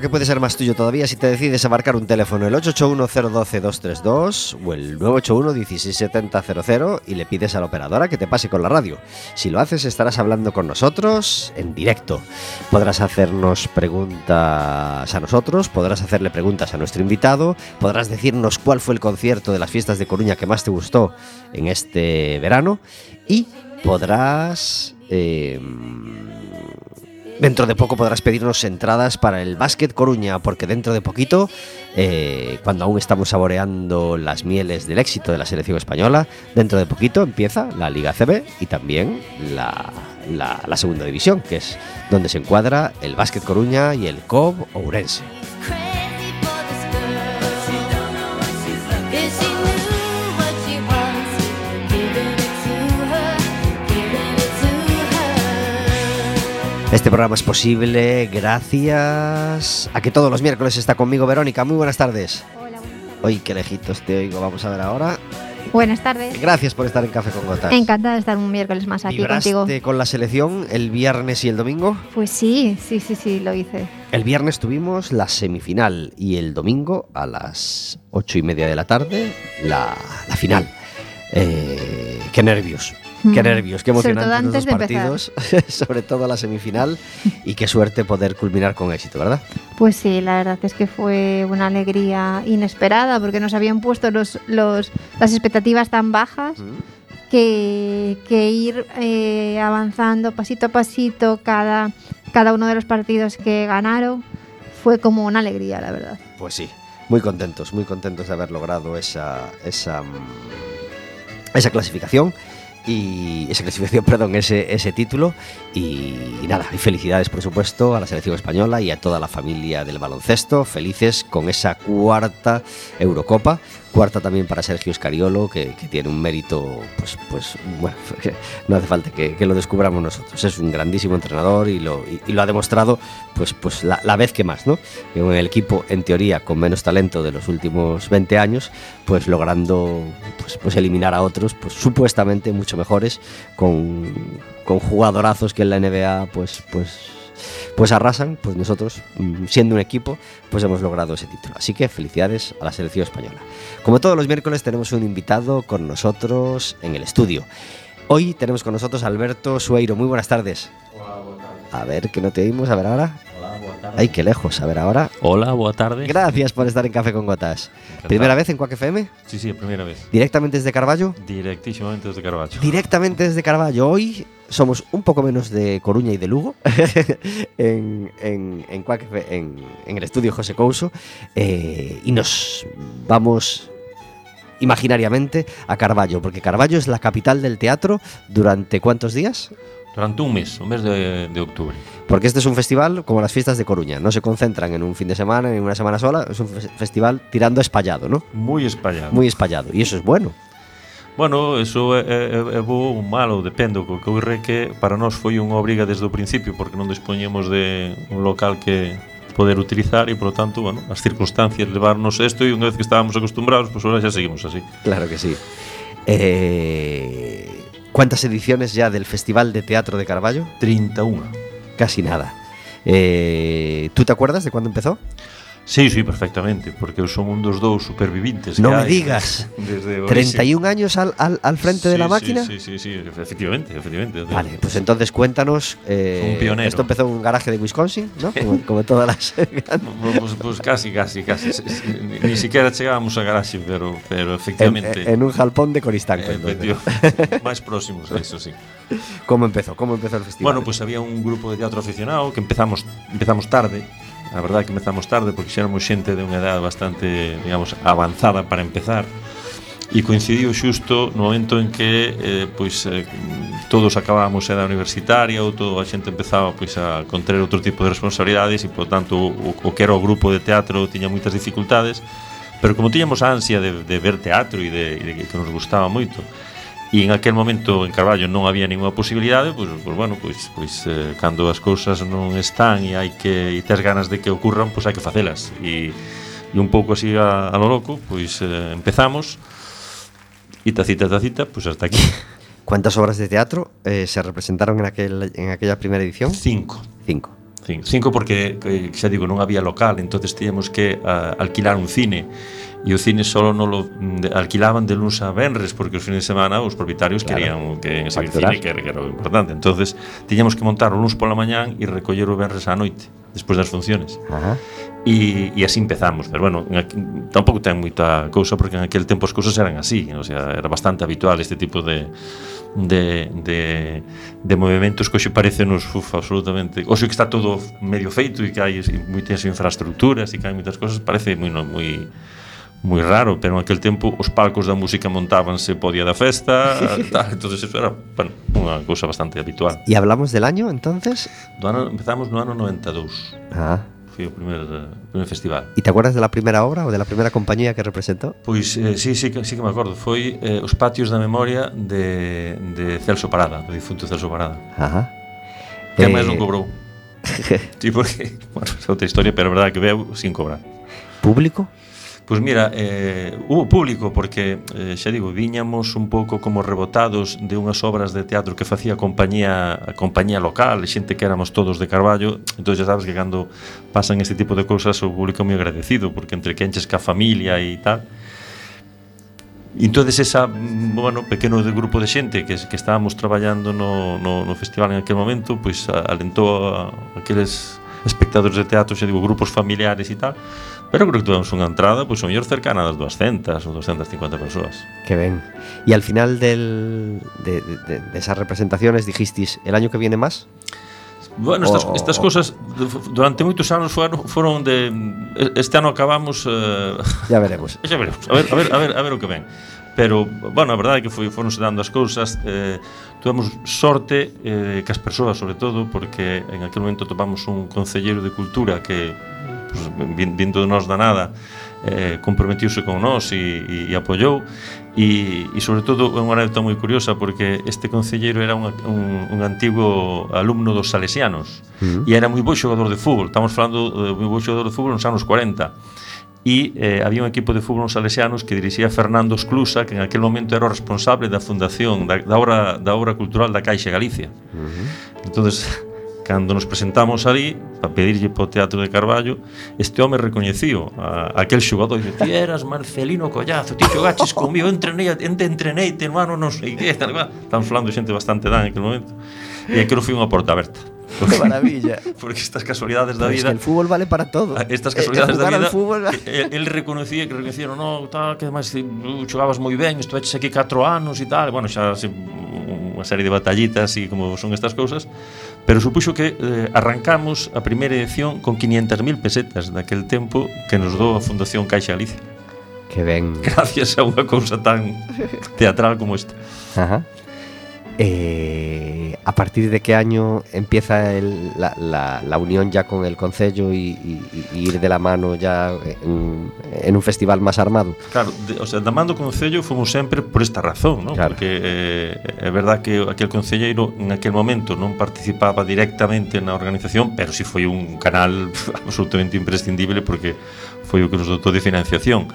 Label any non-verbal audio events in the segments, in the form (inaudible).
Que puede ser más tuyo todavía si te decides a marcar un teléfono el 881-012-232 o el 981-16700 y le pides a la operadora que te pase con la radio. Si lo haces estarás hablando con nosotros en directo. Podrás hacernos preguntas a nosotros, podrás hacerle preguntas a nuestro invitado, podrás decirnos cuál fue el concierto de las fiestas de Coruña que más te gustó en este verano y podrás... Eh, Dentro de poco podrás pedirnos entradas para el Básquet Coruña, porque dentro de poquito, eh, cuando aún estamos saboreando las mieles del éxito de la selección española, dentro de poquito empieza la Liga CB y también la, la segunda división, que es donde se encuadra el Básquet Coruña y el COB Ourense. Este programa es posible gracias a que todos los miércoles está conmigo Verónica. Muy buenas tardes. Hola, buenas tardes. Hoy qué lejitos te oigo. Vamos a ver ahora. Buenas tardes. Gracias por estar en Café con Gotas. Encantada de estar un miércoles más aquí ¿Vibraste contigo. con la selección el viernes y el domingo? Pues sí, sí, sí, sí, lo hice. El viernes tuvimos la semifinal y el domingo a las ocho y media de la tarde la, la final. Eh, qué nervios. Qué nervios, qué emocionantes los partidos, (laughs) sobre todo la semifinal, y qué suerte poder culminar con éxito, ¿verdad? Pues sí, la verdad es que fue una alegría inesperada porque nos habían puesto los, los, las expectativas tan bajas que, que ir eh, avanzando pasito a pasito cada, cada uno de los partidos que ganaron fue como una alegría, la verdad. Pues sí, muy contentos, muy contentos de haber logrado esa, esa, mm, esa clasificación y esa clasificación, (laughs) perdón, ese, ese título. Y, nada, y felicidades por supuesto a la selección española y a toda la familia del baloncesto, felices con esa cuarta Eurocopa, cuarta también para Sergio Scariolo, que, tiene un mérito, pues, pues bueno, (laughs) no hace falta que, lo descubramos nosotros, es un grandísimo entrenador y lo, y lo ha demostrado pues, pues la, la vez que más, ¿no? En el equipo, en teoría, con menos talento de los últimos 20 años, pues logrando pues, pues eliminar a otros, pues supuestamente mucho mejores, con, con jugadorazos que en la NBA, pues, pues, pues arrasan, pues nosotros, mm, siendo un equipo, pues hemos logrado ese título. Así que felicidades a la selección española. Como todos los miércoles tenemos un invitado con nosotros en el estudio. Hoy tenemos con nosotros a Alberto Sueiro. Muy buenas tardes. A ver, que no te oímos, a ver ahora. Ay, qué lejos, a ver ahora. Hola, boa tarde. Gracias por estar en Café con Gotas. ¿Primera vez en Quack FM? Sí, sí, a primeira vez. ¿Directamente desde Carballo? Directísimamente desde Carballo. Directamente desde Carballo. Hoy somos un poco menos de Coruña y de Lugo (laughs) en, en, en, Quack F- en- en el estudio José Couso eh, y nos vamos imaginariamente a Carballo, porque Carballo es la capital del teatro durante cuántos días? Durante un mes, un mes de, de, octubre. Porque este es un festival como las fiestas de Coruña, no se concentran en un fin de semana, en una semana sola, es un fe festival tirando espallado, ¿no? Muy espallado. Muy espallado, y eso es bueno. Bueno, eso é, é, é bo ou malo, depende o que ocorre que para nós foi unha obriga desde o principio porque non dispoñemos de un local que poder utilizar e, por lo tanto, bueno, as circunstancias levarnos isto e unha vez que estábamos acostumbrados, pois pues, ahora xa seguimos así. Claro que sí. Eh, ¿Cuántas ediciones ya del Festival de Teatro de Carballo? 31. Casi nada. Eh, ¿Tú te acuerdas de cuándo empezó? Sí, sí, perfectamente, porque eu son un dos dous supervivintes Non me digas. (laughs) desde 31 años al, al, al frente sí, de la máquina Sí, sí, sí, sí efectivamente, efectivamente. Vale, pues entonces cuéntanos eh, Un pionero. Esto empezó en un garaje de Wisconsin, ¿no? Como, (laughs) como todas las (laughs) pues, pues, casi, casi, casi. Ni, ni siquiera chegábamos a garaxe, pero, pero efectivamente. En, en un jalpón de Coristanco eh, Máis próximos a eso, sí. Como empezó, como empezó el festival? Bueno, pues había un grupo de teatro aficionado que empezamos, empezamos tarde. A verdade é que empezamos tarde porque xéramos xente de unha edad bastante, digamos, avanzada para empezar. E coincidiu xusto no momento en que eh, pois eh, todos acabábamos a edad universitaria ou toda a xente empezaba pois a conter outro tipo de responsabilidades e por tanto o, o que era o grupo de teatro tiña moitas dificultades pero como tiñamos a ansia de, de ver teatro e de, e de que nos gustaba moito e en aquel momento en Carballo non había ninguna posibilidade, pois, pois bueno, pois, pois eh, cando as cousas non están e hai que e tes ganas de que ocurran, pois hai que facelas. E, e un pouco así a, a lo loco, pois eh, empezamos e tacita, tacita, pois hasta aquí. (laughs) ¿Cuántas obras de teatro eh, se representaron en, aquel, en aquella primera edición? Cinco. Cinco. Cinco, porque, eh, xa digo, non había local, entonces teníamos que a, alquilar un cine e o cine solo non lo mm, alquilaban de luns a venres porque os fines de semana os propietarios claro. querían que exhibir cine que era o importante entonces tiñamos que montar o luns pola mañán e recoller o venres á noite despois das funciones Ajá. E, e así empezamos pero bueno aquí, tampouco ten moita cousa porque en aquel tempo as cousas eran así o sea, era bastante habitual este tipo de de, de, de movimentos que hoxe parecen nos uf, absolutamente hoxe que está todo medio feito e que hai moitas infraestructuras e que hai moitas cousas parece moi, moi moi raro, pero en aquel tempo os palcos da música montábanse podía da festa, (laughs) tal, entonces eso era, bueno, unha cousa bastante habitual. E hablamos del año, entonces? Do ano, empezamos no ano 92. Ah. Foi o primer, o primer festival. E te acuerdas de la primeira obra ou de la primeira compañía que representou? Pois eh, sí, sí, sí, sí que me acordo. Foi eh, Os Patios da Memoria de, de Celso Parada, do difunto Celso Parada. Ajá. Que eh... máis non cobrou. (laughs) sí, porque, (laughs) bueno, é outra historia, pero é verdade que veu sin cobrar. Público? Pois mira, eh, hubo público porque, eh, xa digo, viñamos un pouco como rebotados de unhas obras de teatro que facía a compañía, a compañía local, xente que éramos todos de Carballo, entón xa sabes que cando pasan este tipo de cousas o público é moi agradecido, porque entre que enches ca familia e tal, entonces esa, bueno, pequeno de grupo de xente que, que estábamos traballando no, no, no festival en aquel momento pois pues, alentou a, a aqueles espectadores de teatro, xa digo, grupos familiares e tal. Pero creo que tivemos unha entrada, pois o mellor cercana das 200 ou 250 persoas. Que ben. E al final del, de, de, de esas representaciones dijistis, el año que viene más? Bueno, estas, o, estas cosas durante moitos anos foron, foron de este ano acabamos eh, Ya veremos. (laughs) xa veremos. A ver, a ver, a ver, a ver o que ven. Pero, bueno, a verdade é que foi, foronse dando as cousas eh, Tuvemos sorte eh, que as persoas, sobre todo Porque en aquel momento topamos un concelleiro de cultura Que pues, vindo de nós da nada, eh, comprometiuse con nós e, e, e apoiou e, e sobre todo é unha anécdota moi curiosa porque este concelleiro era un, un, un antigo alumno dos salesianos uh -huh. e era moi bo xogador de fútbol estamos falando de moi bo xogador de fútbol nos anos 40 e eh, había un equipo de fútbol nos salesianos que dirixía Fernando Esclusa, que en aquel momento era o responsable da fundación da, da, obra, da obra cultural da Caixa Galicia. Uh -huh. Entonces, cando nos presentamos ali para pedirlle po Teatro de Carballo este home recoñecío a, a aquel xogador e ti eras Marcelino Collazo ti xogaches comigo, entrenei, ente entrenei te hermano, non sei que tal, tan falando xente bastante dan en aquel momento e aquilo foi unha porta aberta Que maravilla. (laughs) Porque estas casualidades da vida. Es que el fútbol vale para todo. Ah, estas eh, casualidades eh, da vida. Fútbol... Eh, él, él reconocía que reconocieron, no, tal, que además eh, xogabas moi ben, estuveches aquí 4 anos e tal. Bueno, xa se, unha serie de batallitas e como son estas cousas pero supuxo que eh, arrancamos a primeira edición con 500.000 pesetas daquel tempo que nos dou a Fundación Caixa Galicia. Que ben. (laughs) Gracias a unha cousa tan teatral como esta. Ajá. Eh, ¿A partir de qué año empieza el, la, la, la, unión ya con el Concello y, y, y, ir de la mano ya en, en un festival más armado? Claro, de, o sea, da mando Concello fomos sempre por esta razón, ¿no? Claro. porque eh, é verdad que aquel Concelleiro en aquel momento non participaba directamente na organización, pero si sí foi un canal (laughs) absolutamente imprescindible porque foi o que nos dotou de financiación.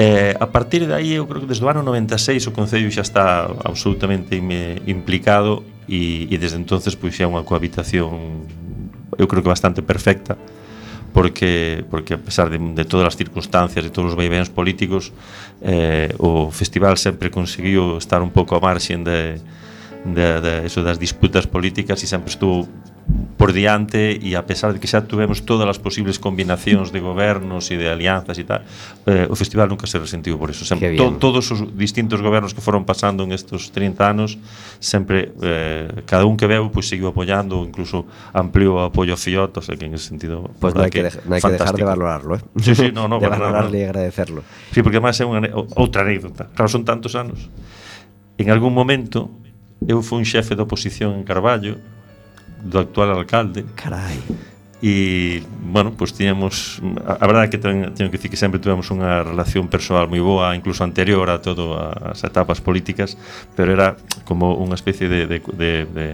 Eh, a partir de aí, eu creo que desde o ano 96 o Concello xa está absolutamente im implicado e, e desde entonces pois é unha cohabitación eu creo que bastante perfecta porque porque a pesar de, de todas as circunstancias e todos os vaivéns políticos eh, o festival sempre conseguiu estar un pouco a marxen de, de, de eso das disputas políticas e sempre estuvo por diante e a pesar de que xa tuvemos todas as posibles combinacións de gobernos e de alianzas e tal, eh, o festival nunca se resentiu por eso. Sempre, to, todos os distintos gobernos que foron pasando en estos 30 anos, sempre eh, cada un que veu pois pues, seguiu apoiando, incluso ampliou o apoio a Fiot, o sea, que en ese sentido Pois pues non hai que, no hai que dejar de valorarlo, eh? Sí, sí, no, no, (laughs) de valorarlo e agradecerlo. Sí, porque máis é unha outra anécdota. Claro, son tantos anos. En algún momento eu fui un xefe de oposición en Carballo do actual alcalde. Carai. E, bueno, pois pues, tiñamos a, a verdade é que ten, teño que dicir que sempre tivemos unha relación persoal moi boa, incluso anterior a todo as etapas políticas, pero era como unha especie de, de, de, de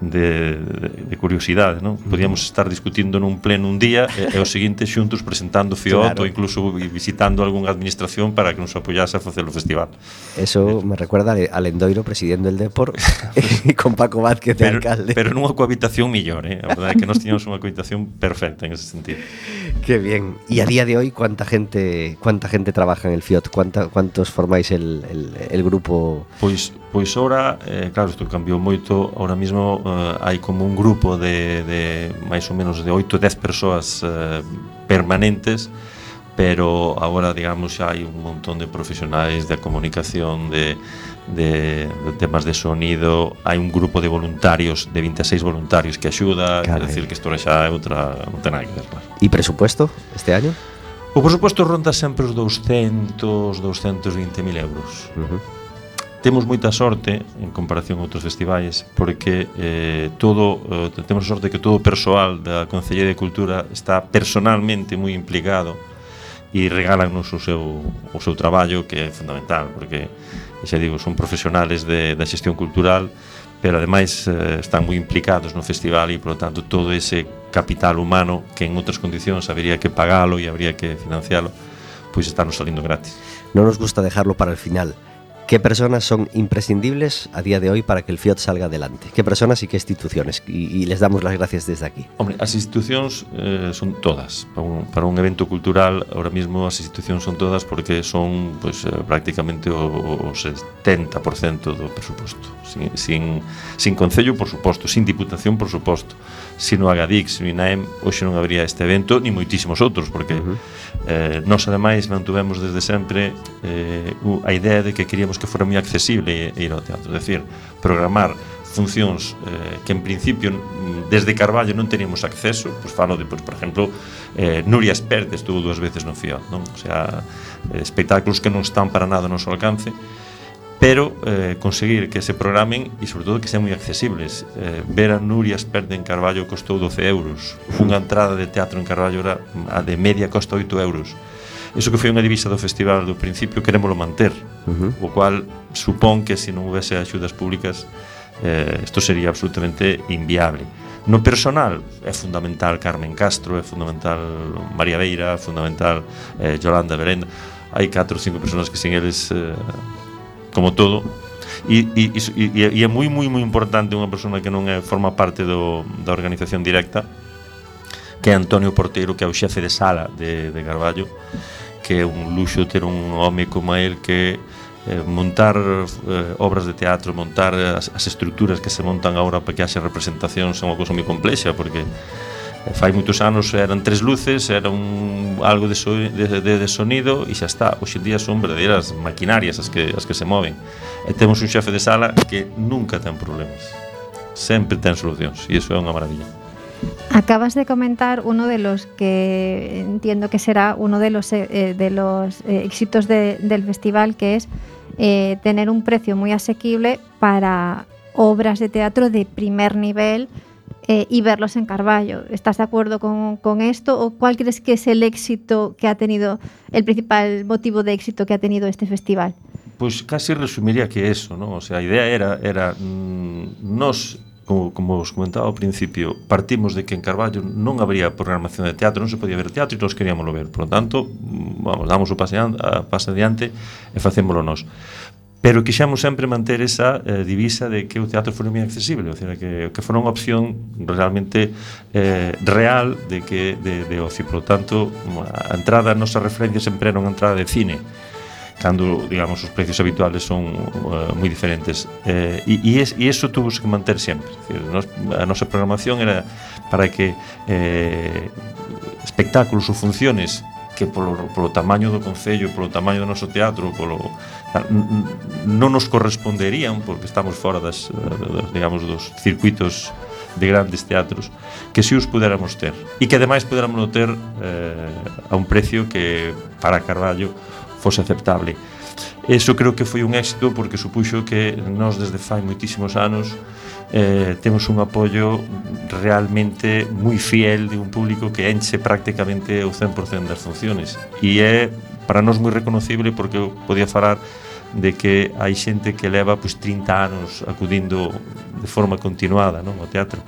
de, de curiosidade, non? Podíamos estar discutindo nun pleno un día e, e o seguinte xuntos presentando FIOT claro. ou incluso visitando algunha administración para que nos apoyase a facer o festival. Eso eh. me recuerda a Lendoiro presidindo el Depor (laughs) e con Paco Vázquez de pero, alcalde. Pero nunha cohabitación millor, eh? A verdade é que nós tiñamos unha cohabitación perfecta en ese sentido. Qué bien. E a día de hoy, ¿cuánta gente cuánta gente trabaja en el FIOT? ¿Cuánta, ¿Cuántos formáis el, el, el grupo? Pois, pois ahora, eh, claro, isto cambiou moito. Ahora mismo uh, hai como un grupo de, de máis ou menos de 8 ou 10 persoas uh, permanentes pero agora digamos xa hai un montón de profesionais da comunicación de, de, de temas de sonido hai un grupo de voluntarios de 26 voluntarios que axuda é dicir que isto xa é outra non ten nada que ver claro. E presupuesto este año? O presupuesto ronda sempre os 200 220.000 euros uh -huh temos moita sorte en comparación a outros festivais porque eh, todo eh, temos a sorte que todo o persoal da Concellería de Cultura está personalmente moi implicado e regálanos o seu, o seu traballo que é fundamental porque xa digo, son profesionales de, da xestión cultural pero ademais eh, están moi implicados no festival e por lo tanto todo ese capital humano que en outras condicións habría que pagalo e habría que financialo pois está nos salindo gratis. Non nos gusta dejarlo para el final ¿Qué personas son imprescindibles a día de hoy para que el FIOT salga adelante? ¿Qué personas y qué instituciones? Y, les damos las gracias desde aquí. Hombre, as institucións eh, son todas. Para un, evento cultural, ahora mismo as institucións son todas porque son pues, eh, prácticamente o, o 70% do presuposto. Sin, sin, sin Concello, por suposto, sin Diputación, por suposto, se non Agadix ni na hoxe non habría este evento ni moitísimos outros porque uh -huh. eh, nós ademais mantuvemos desde sempre eh, a idea de que queríamos que fora moi accesible ir ao teatro, é dicir, programar funcións eh, que en principio mm, desde Carballo non teníamos acceso, pois falo de, pois, por exemplo, eh, Nuria Espert estuvo dúas veces no FIOT, non? O sea, eh, espectáculos que non están para nada no noso alcance, pero eh, conseguir que se programen e sobre todo que sean moi accesibles eh, ver a Nuria Esperte en Carballo costou 12 euros unha entrada de teatro en Carballo era mm, a de media costa 8 euros Eso que foi unha divisa do festival do principio querémolo manter, uh -huh. o cual supón que se non houvese axudas públicas eh, isto sería absolutamente inviable. No personal é fundamental Carmen Castro, é fundamental María Beira, é fundamental eh, Yolanda Berenda. Hai 4 ou 5 personas que sin eles eh, como todo, E, e, e, e é moi moi moi importante unha persona que non é, forma parte do, da organización directa que é Antonio Porteiro que é o xefe de sala de, de Carballo que é un luxo ter un home como el que eh, montar eh, obras de teatro, montar as, as estructuras que se montan agora para que haxe representación son unha cousa moi complexa porque fai moitos anos eran tres luces, era un algo de, so, de, de, de sonido e xa está. Hoxe en día son verdadeiras maquinarias as que, as que se moven. E temos un xefe de sala que nunca ten problemas. Sempre ten solucións e iso é unha maravilla. Acabas de comentar uno de los que entiendo que será uno de los, eh, de los eh, éxitos de, del festival, que es eh, tener un precio muy asequible para obras de teatro de primer nivel eh, y verlos en Carballo. ¿Estás de acuerdo con, con, esto o cuál crees que es el éxito que ha tenido, el principal motivo de éxito que ha tenido este festival? Pues casi resumiría que eso, ¿no? O sea, la idea era, era mmm, nos como, como os comentaba ao principio, partimos de que en Carballo non habría programación de teatro, non se podía ver teatro e todos queríamos ver. Por lo tanto, mm, vamos, damos o pase, a, pase adiante e facémolo nós pero quixemos sempre manter esa eh, divisa de que o teatro foi moi accesible, o sea, que, que fora unha opción realmente eh, real de que de, de ocio. Por tanto, a entrada, a nosa referencia sempre era unha entrada de cine, cando, digamos, os precios habituales son uh, moi diferentes. Eh, e, e, es, e eso tuvo que manter sempre. Decir, nos, a nosa programación era para que eh, espectáculos ou funciones que polo, polo tamaño do Concello, polo tamaño do noso teatro, polo, non nos corresponderían, porque estamos fora das, das digamos, dos circuitos de grandes teatros, que si os pudéramos ter. E que ademais pudéramos ter eh, a un precio que para Carballo fose aceptable. Eso creo que foi un éxito porque supuxo que nós desde fai moitísimos anos eh, temos un apoio realmente moi fiel de un público que enche prácticamente o 100% das funciones. E é para nós moi reconocible porque eu podía falar de que hai xente que leva pois, 30 anos acudindo de forma continuada non, ao teatro.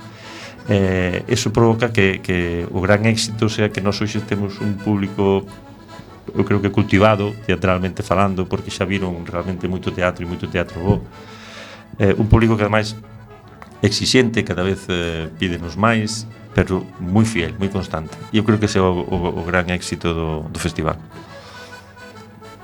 Eh, eso provoca que, que o gran éxito sea que nós hoxe temos un público eu creo que cultivado teatralmente falando porque xa viron realmente moito teatro e moito teatro bo. Eh, un público que ademais exixente, cada vez eh, pídenos máis, pero moi fiel, moi constante. E eu creo que ese é o, o, o gran éxito do, do festival.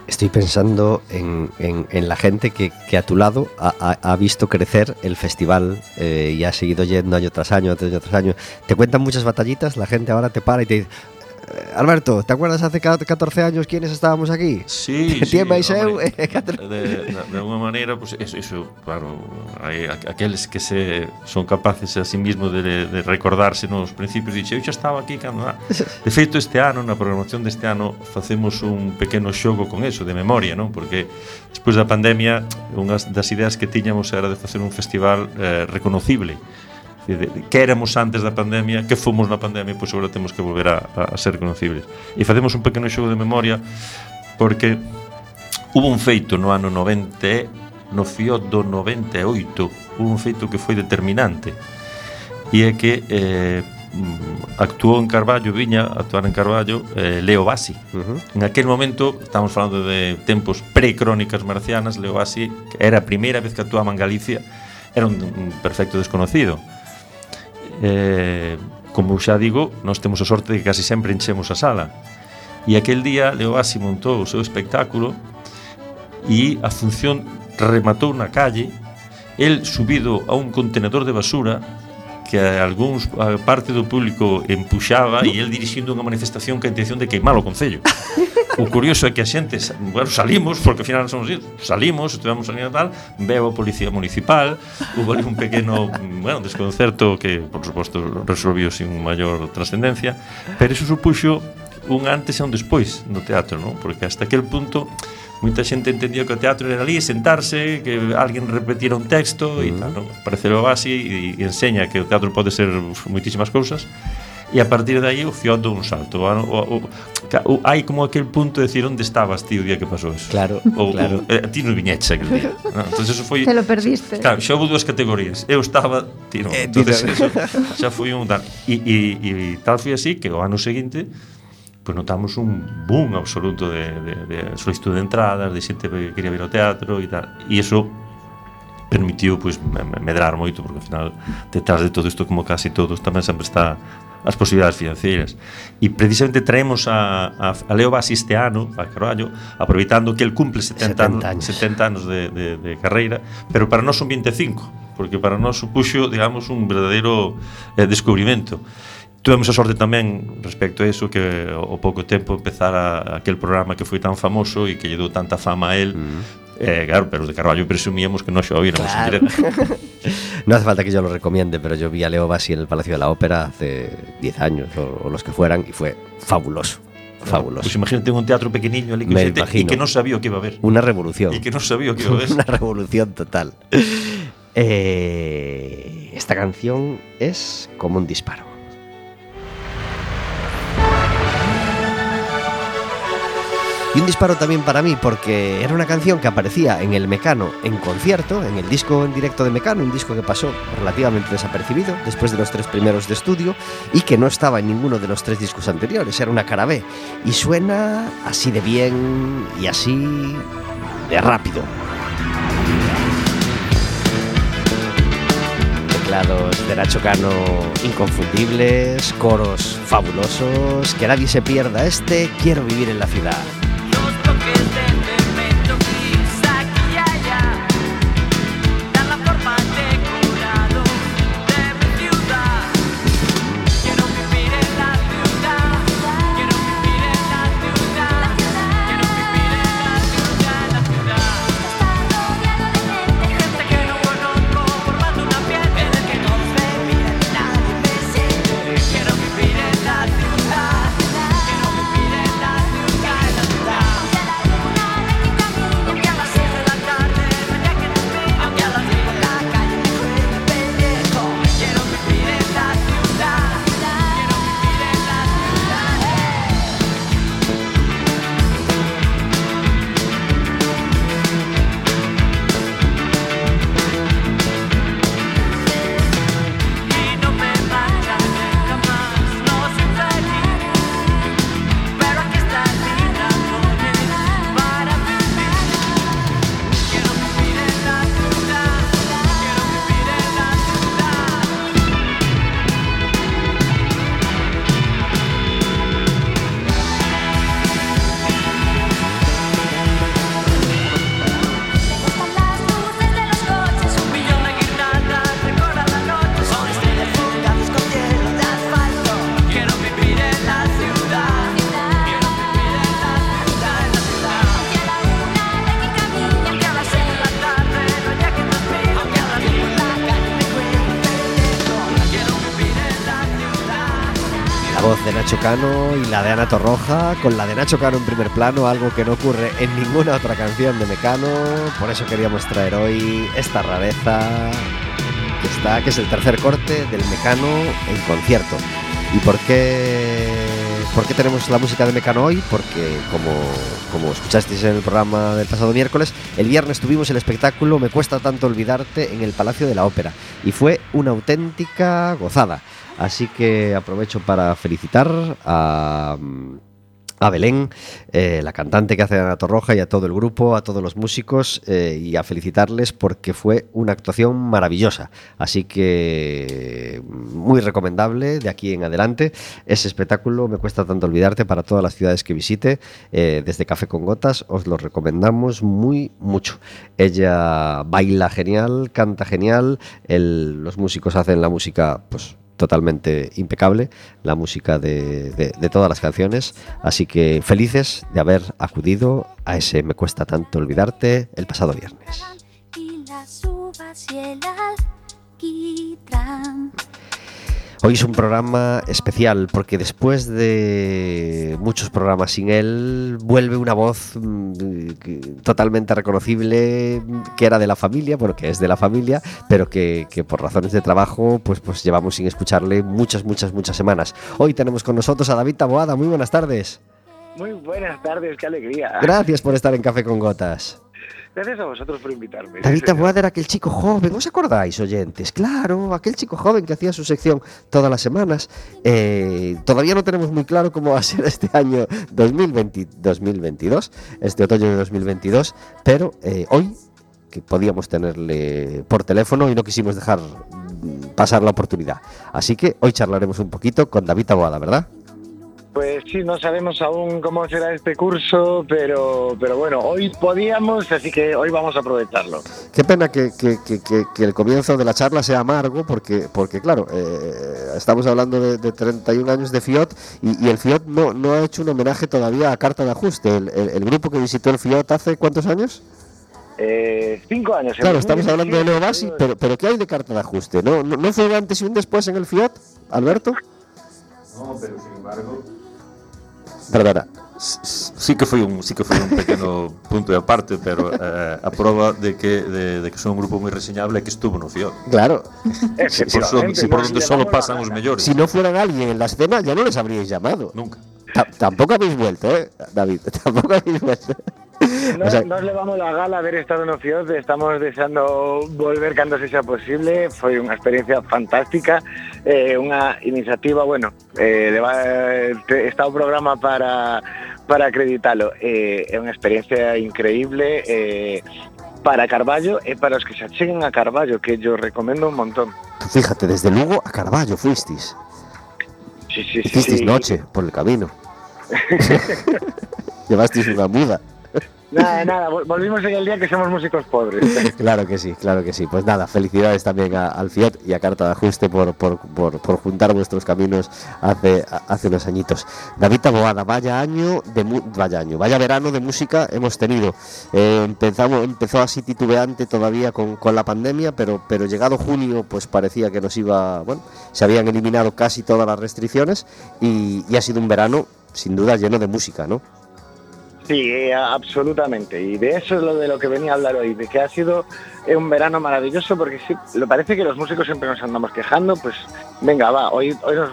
Estoy pensando en, en, en la gente que, que, a tu lado ha, ha, ha visto crecer el festival eh, y ha seguido yendo año tras año, año tras año. Te cuentan muchas batallitas, la gente ahora te para y te dice, Eh, Alberto, ¿te acuerdas hace 14 años quiénes estábamos aquí? Sí, (laughs) sí. Tiemais eh, (laughs) eu. De, de, de unha maneira, pues, eso, eso, claro, hai aqueles que se son capaces a sí mismo de, de recordarse nos principios, dixe, eu xa estaba aquí cando... Ah". (laughs) De feito, este ano, na programación deste ano, facemos un pequeno xogo con eso, de memoria, non? Porque despois da pandemia, unha das ideas que tiñamos era de facer un festival eh, reconocible, que éramos antes da pandemia, que fomos na pandemia, pois agora temos que volver a, a ser conocibles. E facemos un pequeno xogo de memoria porque hubo un feito no ano 90, no fío do 98, hubo un feito que foi determinante. E é que eh, actuou en Carballo, viña a actuar en Carballo eh, Leo Bassi. Uh -huh. En aquel momento, estamos falando de tempos precrónicas marcianas, Leo Bassi era a primeira vez que actuaba en Galicia, era un, un perfecto desconocido eh, como xa digo, nós temos a sorte de que casi sempre enchemos a sala. E aquel día Leo Bassi montou o seu espectáculo e a función rematou na calle, el subido a un contenedor de basura que algúns a parte do público empuxaba e el dirixindo unha manifestación que a intención de queimar o Concello. O curioso é que a xente, bueno, salimos, porque ao final somos salimos, estivemos ali tal, veo a policía municipal, hubo ali un pequeno, bueno, desconcerto que, por suposto, resolvió sin maior trascendencia, pero iso supuxo un antes e un despois no teatro, non? Porque hasta aquel punto moita xente entendía que o teatro era ali sentarse, que alguén repetira un texto e mm. tal, non? Parecelo base e, e enseña que o teatro pode ser moitísimas cousas e a partir de aí o fio dou un salto. O, o, o, o, hai como aquel punto de decir onde estabas ti o día que pasou eso. Claro, o, claro. O, eh, ti non viñeches aquel día. No, entonces eso foi (laughs) Te lo perdiste. Claro, xa houve dúas categorías. Eu estaba, ti non. Eh, entonces, (laughs) eso, xa foi un tal. E, e, e tal foi así que o ano seguinte pois notamos un boom absoluto de, de, de solicitud de entradas, de xente que quería vir ao teatro e tal. E iso permitiu pois medrar moito porque ao final detrás de todo isto como casi todos tamén sempre está as posibilidades financeiras. E precisamente traemos a, a, a Leo Bas este ano a Carballo aproveitando que el cumple 70, 70 anos, 70 anos de, de, de carreira pero para nós son 25 porque para nós supuxo digamos un verdadeiro eh, descubrimento. Tuvemos a sorte tamén respecto a eso que ao pouco tempo empezara aquel programa que foi tan famoso e que lle dou tanta fama a él. Mm. Eh, claro, pero de Carballo presumíamos que no se oíramos claro. en directo. (laughs) no hace falta que yo lo recomiende, pero yo vi a Leo Bassi en el Palacio de la Ópera hace 10 años o, o los que fueran y fue fabuloso. Fabuloso. Pues imagínate un teatro pequeñillo ali Me xente, e que non sabía o que iba a ver. Una revolución. E que non sabía o que iba a ver. (laughs) Una revolución total. Eh, esta canción es como un disparo. Y un disparo también para mí porque era una canción que aparecía en el Mecano en concierto, en el disco en directo de Mecano, un disco que pasó relativamente desapercibido después de los tres primeros de estudio y que no estaba en ninguno de los tres discos anteriores, era una cara B. Y suena así de bien y así de rápido. de Nacho Cano inconfundibles, coros fabulosos, que nadie se pierda este Quiero vivir en la ciudad. Nacho Cano y la de Ana Torroja, con la de Nacho Cano en primer plano, algo que no ocurre en ninguna otra canción de Mecano. Por eso queríamos traer hoy esta rareza que está, que es el tercer corte del Mecano en concierto. ¿Y por qué, por qué tenemos la música de Mecano hoy? Porque, como, como escuchasteis en el programa del pasado miércoles, el viernes tuvimos el espectáculo Me cuesta tanto olvidarte en el Palacio de la Ópera y fue una auténtica gozada. Así que aprovecho para felicitar a, a Belén, eh, la cantante que hace Ana Torroja, y a todo el grupo, a todos los músicos, eh, y a felicitarles porque fue una actuación maravillosa. Así que muy recomendable de aquí en adelante. Ese espectáculo me cuesta tanto olvidarte para todas las ciudades que visite. Eh, desde Café con Gotas os lo recomendamos muy mucho. Ella baila genial, canta genial, los músicos hacen la música, pues totalmente impecable la música de, de, todas las canciones. Así que felices de haber acudido a ese Me cuesta tanto olvidarte el pasado viernes. Hoy es un programa especial porque después de muchos programas sin él, vuelve una voz mm, totalmente reconocible que era de la familia, bueno, que es de la familia, pero que, por razones de trabajo pues, pues llevamos sin escucharle muchas, muchas, muchas semanas. Hoy tenemos con nosotros a David Taboada. Muy buenas tardes. Muy buenas tardes, qué alegría. Gracias por estar en Café con Gotas. Gracias a vosotros por invitarme. David Taboada era aquel chico joven, ¿os acordáis, oyentes? Claro, aquel chico joven que hacía su sección todas las semanas. Eh, todavía no tenemos muy claro cómo va a ser este año 2022, este otoño de 2022, pero eh, hoy que podíamos tenerle por teléfono y no quisimos dejar mm, pasar la oportunidad. Así que hoy charlaremos un poquito con David Taboada, ¿verdad? Pues sí, no sabemos aún cómo será este curso, pero, pero bueno, hoy podíamos, así que hoy vamos a aprovecharlo. Qué pena que, el comienzo de la charla sea amargo, porque, porque claro, eh, estamos hablando de, 31 años de FIOT y, el FIOT no, no ha hecho un homenaje todavía a Carta de Ajuste. El, grupo que visitó el FIOT hace cuántos años? Eh, cinco años. Claro, estamos hablando de Leo Bassi, pero, pero ¿qué hay de Carta de Ajuste? ¿No, no, ¿No fue antes y un después en el FIOT, Alberto? No, pero sin embargo perdona. Sí que foi un, sí que foi un pequeno (laughs) punto de aparte, pero eh, a prova de que de, de que son un grupo moi reseñable é que estuvo no Fio. Claro. Eh, si, si, son, si por donde solo pasan os mellores. Si no fueran alguien en la escena ya no les habríais llamado. Nunca. T tampoco habéis vuelto, eh, David, (laughs) tampoco habéis vuelto. No, o sea, nos levamos la gala haber estado en Ocioz, estamos deseando volver cando se posible, foi unha experiencia fantástica, eh, unha iniciativa, bueno, eh, está o programa para para acreditalo. Eh, é unha experiencia increíble eh, para Carballo e para os que se acheguen a Carballo, que yo recomendo un montón. Fíjate, desde Lugo a Carballo fuisteis. Sí, sí, sí. Hicisteis sí. noche por el camino. (laughs) (laughs) Llevasteis unha muda. Nada, nada, vol- volvimos el día que somos músicos pobres. (laughs) Claro que sí, claro que sí. Pues nada, felicidades también a- al Fiat y a Carta de Ajuste por, por, por, juntar vuestros caminos hace, hace unos añitos. David Taboada, vaya año vaya año, vaya verano de música hemos tenido. Eh, empezamos, empezó así titubeante todavía con, con la pandemia, pero, pero llegado junio, pues parecía que nos iba, bueno, se habían eliminado casi todas las restricciones y ha sido un verano sin duda lleno de música, ¿no? Sí, eh, absolutamente. Y de eso es lo de lo que venía a hablar hoy, de que ha sido eh, un verano maravilloso, porque sí, lo parece que los músicos siempre nos andamos quejando, pues venga, va, hoy, hoy nos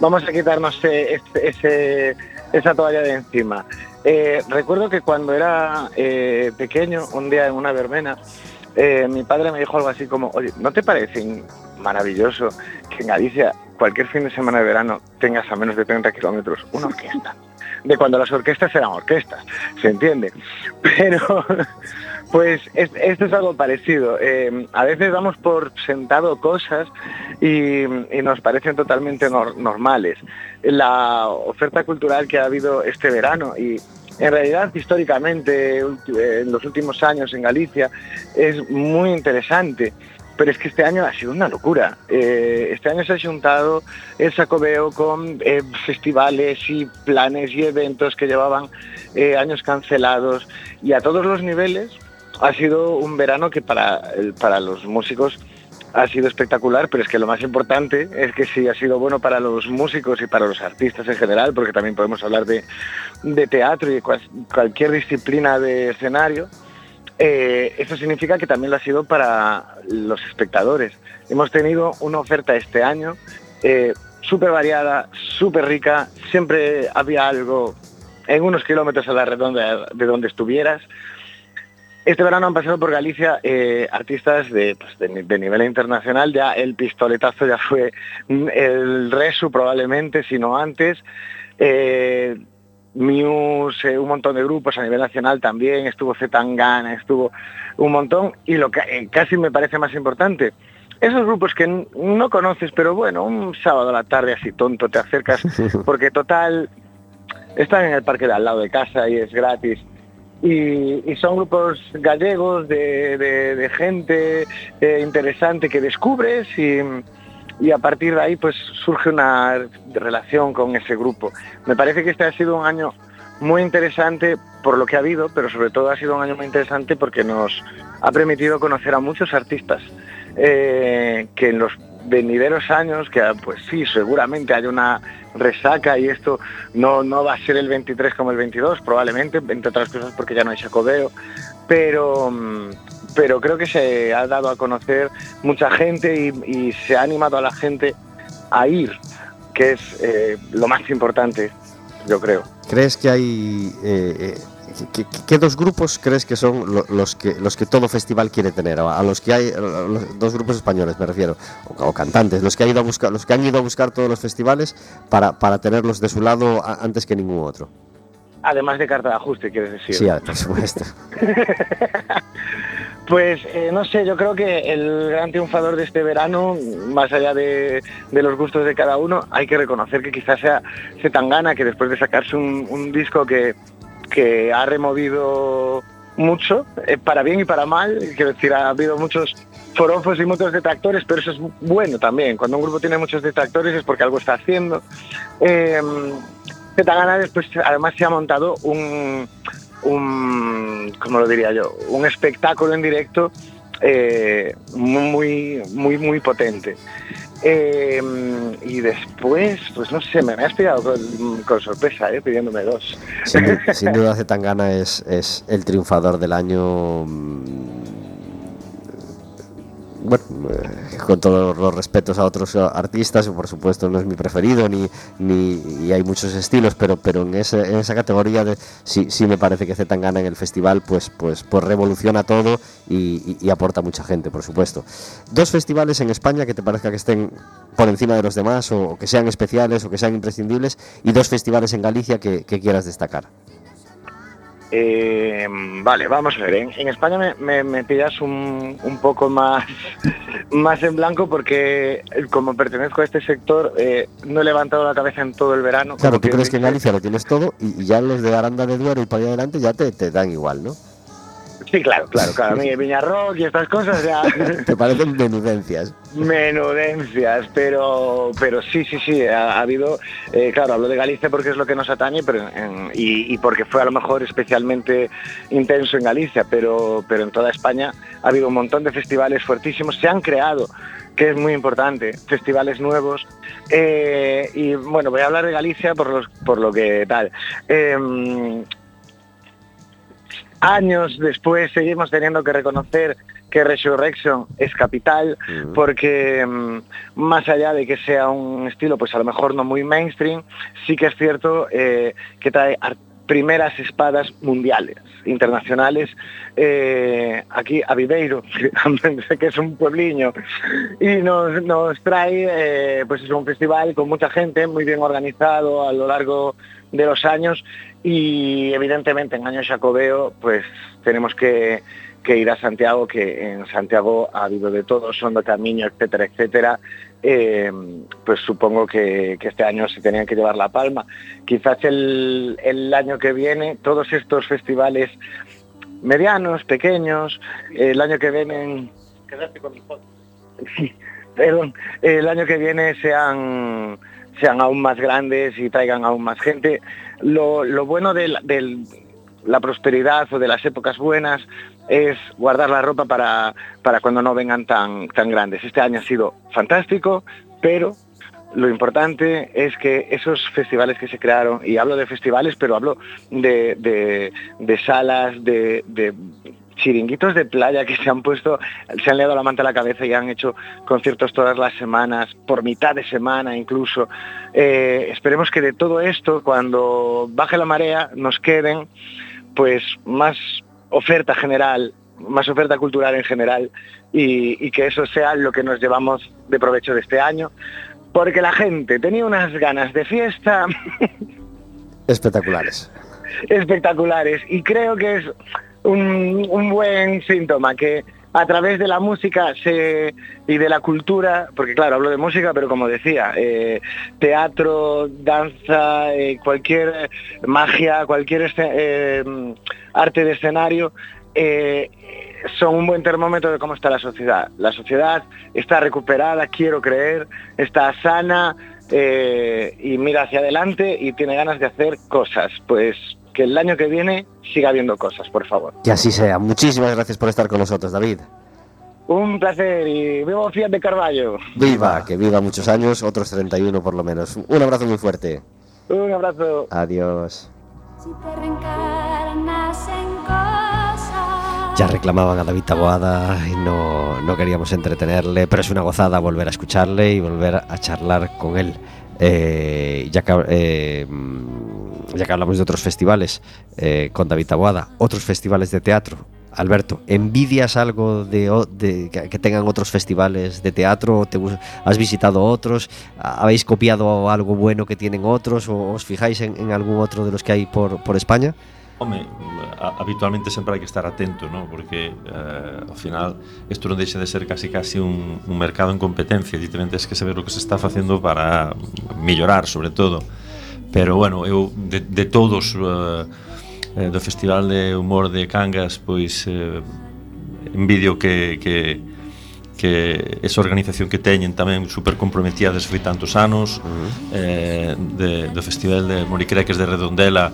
vamos a quitarnos eh, este- ese, esa toalla de encima. Eh, recuerdo que cuando era eh, pequeño, un día en una verbena, mi padre me dijo algo así como, oye, ¿no te parece maravilloso que en Galicia cualquier fin de semana de verano tengas a menos de 30 kilómetros una orquesta? De cuando las orquestas eran orquestas, ¿se entiende? Pero, pues es- esto es algo parecido. Eh, a veces damos por sentado cosas y, nos parecen totalmente nor- normales. La oferta cultural que ha habido este verano y en realidad históricamente en los últimos años en Galicia es muy interesante. Pero es que este año ha sido una locura. Eh, este año se ha juntado el Sacobeo con eh, festivales y planes y eventos que llevaban eh, años cancelados y a todos los niveles ha sido un verano que para, para los músicos ha sido espectacular, pero es que lo más importante es que sí ha sido bueno para los músicos y para los artistas en general, porque también podemos hablar de, de teatro y de cual- cualquier disciplina de escenario, eh, eso significa que también lo ha sido para los espectadores. Hemos tenido una oferta este año eh, súper variada, súper rica, siempre había algo en unos kilómetros a la redonda de donde estuvieras. Este verano han pasado por Galicia eh, artistas de, pues, de nivel internacional, ya el pistoletazo ya fue mm, el Resu probablemente, si no antes. Eh, Muse, eh, un montón de grupos a nivel nacional también, estuvo Zetangana, estuvo un montón, y lo que eh, casi me parece más importante, esos grupos que no conoces, pero bueno, un sábado a la tarde así tonto te acercas, (laughs) porque total, están en el parque de al lado de casa y es gratis. Y, y son grupos gallegos de, de- de gente eh, interesante que descubres y, y a partir de ahí pues surge una relación con ese grupo. Me parece que este ha sido un año muy interesante por lo que ha habido, pero sobre todo ha sido un año muy interesante porque nos ha permitido conocer a muchos artistas eh, que en los venideros años, que pues sí, seguramente hay una resaca y esto no, no va a ser el 23 como el 22, probablemente, entre otras cosas porque ya no hay sacobeo, pero, mm, pero creo que se ha dado a conocer mucha gente y, y se ha animado a la gente a ir, que es eh, lo más importante, yo creo. ¿Crees que hay... eh, eh, ¿qué, qué- qué dos grupos crees que son lo- los que, los que todo festival quiere tener? A los que hay, los dos grupos españoles me refiero, o, o cantantes, los que, ha ido a buscar, los que han ido a buscar todos los festivales para, para tenerlos de su lado a- antes que ningún otro. Además de carta de ajuste, quieres decir. Sí, por supuesto. (laughs) Pues eh, no sé, yo creo que el gran triunfador de este verano, más allá de, los gustos de cada uno, hay que reconocer que quizás sea Zetangana, que después de sacarse un, un disco que, que ha removido mucho, eh, para bien y para mal, quiero decir, ha habido muchos forofos y muchos detractores, pero eso es bueno también. Cuando un grupo tiene muchos detractores es porque algo está haciendo. Eh, Zetangana después además se ha montado un, un ¿cómo lo diría yo? Un espectáculo en directo eh, muy, muy, muy potente. Eh, y después, pues no sé, me, me has pillado con, con sorpresa, eh, pidiéndome dos. Sin, (laughs) sin duda Zetangana es, es el triunfador del año. Bueno, eh, con todos los respetos a otros artistas, por supuesto no es mi preferido ni, ni y hay muchos estilos, pero pero en, ese, en esa categoría de, sí, sí me parece que Zetangana en el festival pues pues pues revoluciona todo y, aporta mucha gente, por supuesto. Dos festivales en España que te parezca que estén por encima de los demás o, que sean especiales o que sean imprescindibles y dos festivales en Galicia que quieras destacar. Eh, vale, vamos a ver. En, en España me, me, me pillas un, un, poco más, (laughs) más en blanco porque como pertenezco a este sector eh, no he levantado la cabeza en todo el verano. Claro, tú crees que en Galicia lo tienes todo y, y ya los de Aranda de Duero y para allá adelante ya te, te dan igual, ¿no? Sí, claro, claro, claro. A mí Viña Rock y estas cosas ya... (laughs) Te parecen menudencias. Menudencias, pero pero sí, sí, sí, ha, ha habido... Eh, claro, hablo de Galicia porque es lo que nos atañe pero en, y, y, porque fue a lo mejor especialmente intenso en Galicia, pero, pero en toda España ha habido un montón de festivales fuertísimos. Se han creado que es muy importante, festivales nuevos. Eh, y bueno, voy a hablar de Galicia por, los, por lo que tal. Eh, años después seguimos teniendo que reconocer que Resurrection es capital uh -huh. porque um, más allá de que sea un estilo pues a lo mejor no muy mainstream, sí que es cierto eh, que trae primeras espadas mundiales, internacionales, eh, aquí a Viveiro, (laughs) que es un puebliño, y nos, nos trae eh, pues es un festival con mucha gente, muy bien organizado a lo largo de los años, y evidentemente en año Jacobeo pues tenemos que, que ir a Santiago, que en Santiago ha habido de todo, son de camino, etcétera, etcétera, eh, pues supongo que, que, este año se tenían que llevar la palma. Quizás el, el año que viene, todos estos festivales medianos, pequeños, el año que viene... Quedaste con mi foto. Sí, perdón, el año que viene sean, sean aún más grandes y traigan aún más gente. Lo, lo bueno de, de la prosperidad o de las épocas buenas es guardar la ropa para, para cuando no vengan tan, tan grandes. Este año ha sido fantástico, pero lo importante es que esos festivales que se crearon, y hablo de festivales, pero hablo de, de, salas, de, de, chiringuitos de playa que se han puesto, se han leado la manta a la cabeza y han hecho conciertos todas las semanas, por mitad de semana incluso. Eh, esperemos que de todo esto, cuando baje la marea, nos queden pues más oferta general, más oferta cultural en general y, y, que eso sea lo que nos llevamos de provecho de este año, porque la gente tenía unas ganas de fiesta (laughs) espectaculares. Espectaculares y creo que es un, un buen síntoma que a través de la música y de la cultura, porque claro, hablo de música, pero como decía, eh, teatro, danza, eh, cualquier magia, cualquier eh, arte de escenario, son un buen termómetro de cómo está la sociedad. La sociedad está recuperada, quiero creer, está sana y mira hacia adelante y tiene ganas de hacer cosas. Pues que el año que viene siga habiendo cosas, por favor. Que así sea. Muchísimas gracias por estar con nosotros, David. Un placer y viva Fiat de Carballo. Viva, que viva muchos años, otros 31 por lo menos. Un abrazo muy fuerte. Un abrazo. Adiós. Ya reclamaban a David Taboada y no, no queríamos entretenerle, pero es una gozada volver a escucharle y volver a charlar con él. Eh, ya, que, eh, ya que hablamos de otros festivales eh, con David Taboada, otros festivales de teatro. Alberto, ¿envidias algo de, de que tengan otros festivales de teatro? ¿Te, ¿Has visitado otros? ¿Habéis copiado algo bueno que tienen otros? ¿O os fijáis en, en algún otro de los que hay por, por España? Home, habitualmente sempre hai que estar atento, ¿no? porque eh, final isto non deixa de ser casi casi un, un mercado en competencia, e tens que saber o que se está facendo para mellorar, sobre todo. pero bueno, eu de, de todos uh, eh, do Festival de Humor de Cangas pois eh, envidio que, que que esa organización que teñen tamén super comprometida desde foi tantos anos uh -huh. eh, de, do Festival de Moricreques de Redondela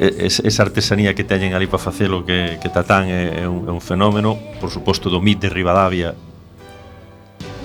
esa artesanía que teñen ali para facelo que, que Tatán é, é, un, é un fenómeno por suposto do MIT de Rivadavia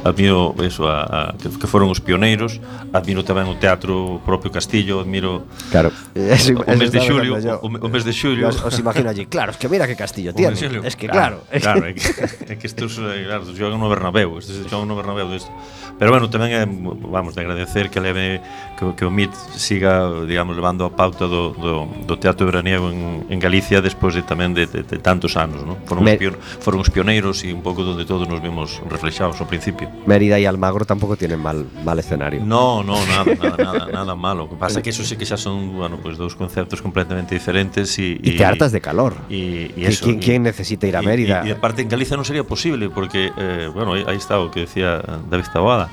admiro eso, a, a, que, que foron os pioneiros, admiro tamén o teatro propio Castillo, admiro Claro. Eh, eso, o, mes de xulio, o, o mes de xulio. Os, os imagino allí, claro, es que mira que Castillo tiene. Es que claro, claro, (laughs) que, é que estos eh, claro, xogan no Bernabéu, estes xogan no Bernabéu isto. Pero bueno, tamén é vamos de agradecer que leve que, que o MIT siga, digamos, levando a pauta do, do, do teatro veraniego en, en Galicia despois de tamén de, de, de tantos anos, non? Foron, Me... os pion, foron os pioneiros e un pouco donde todos nos vimos reflexados ao principio. Mérida y Almagro tampoco tienen mal, mal escenario. No, no, nada, nada, nada, nada malo. Lo que pasa es que eso sí que ya son, bueno, pues dos conceptos completamente diferentes y... Y, te hartas de calor. Y, y eso, ¿Quién, ¿Quién, necesita ir a Mérida? Y, aparte en Galicia no sería posible porque, eh, bueno, ahí, ahí está o que decía David Taboada,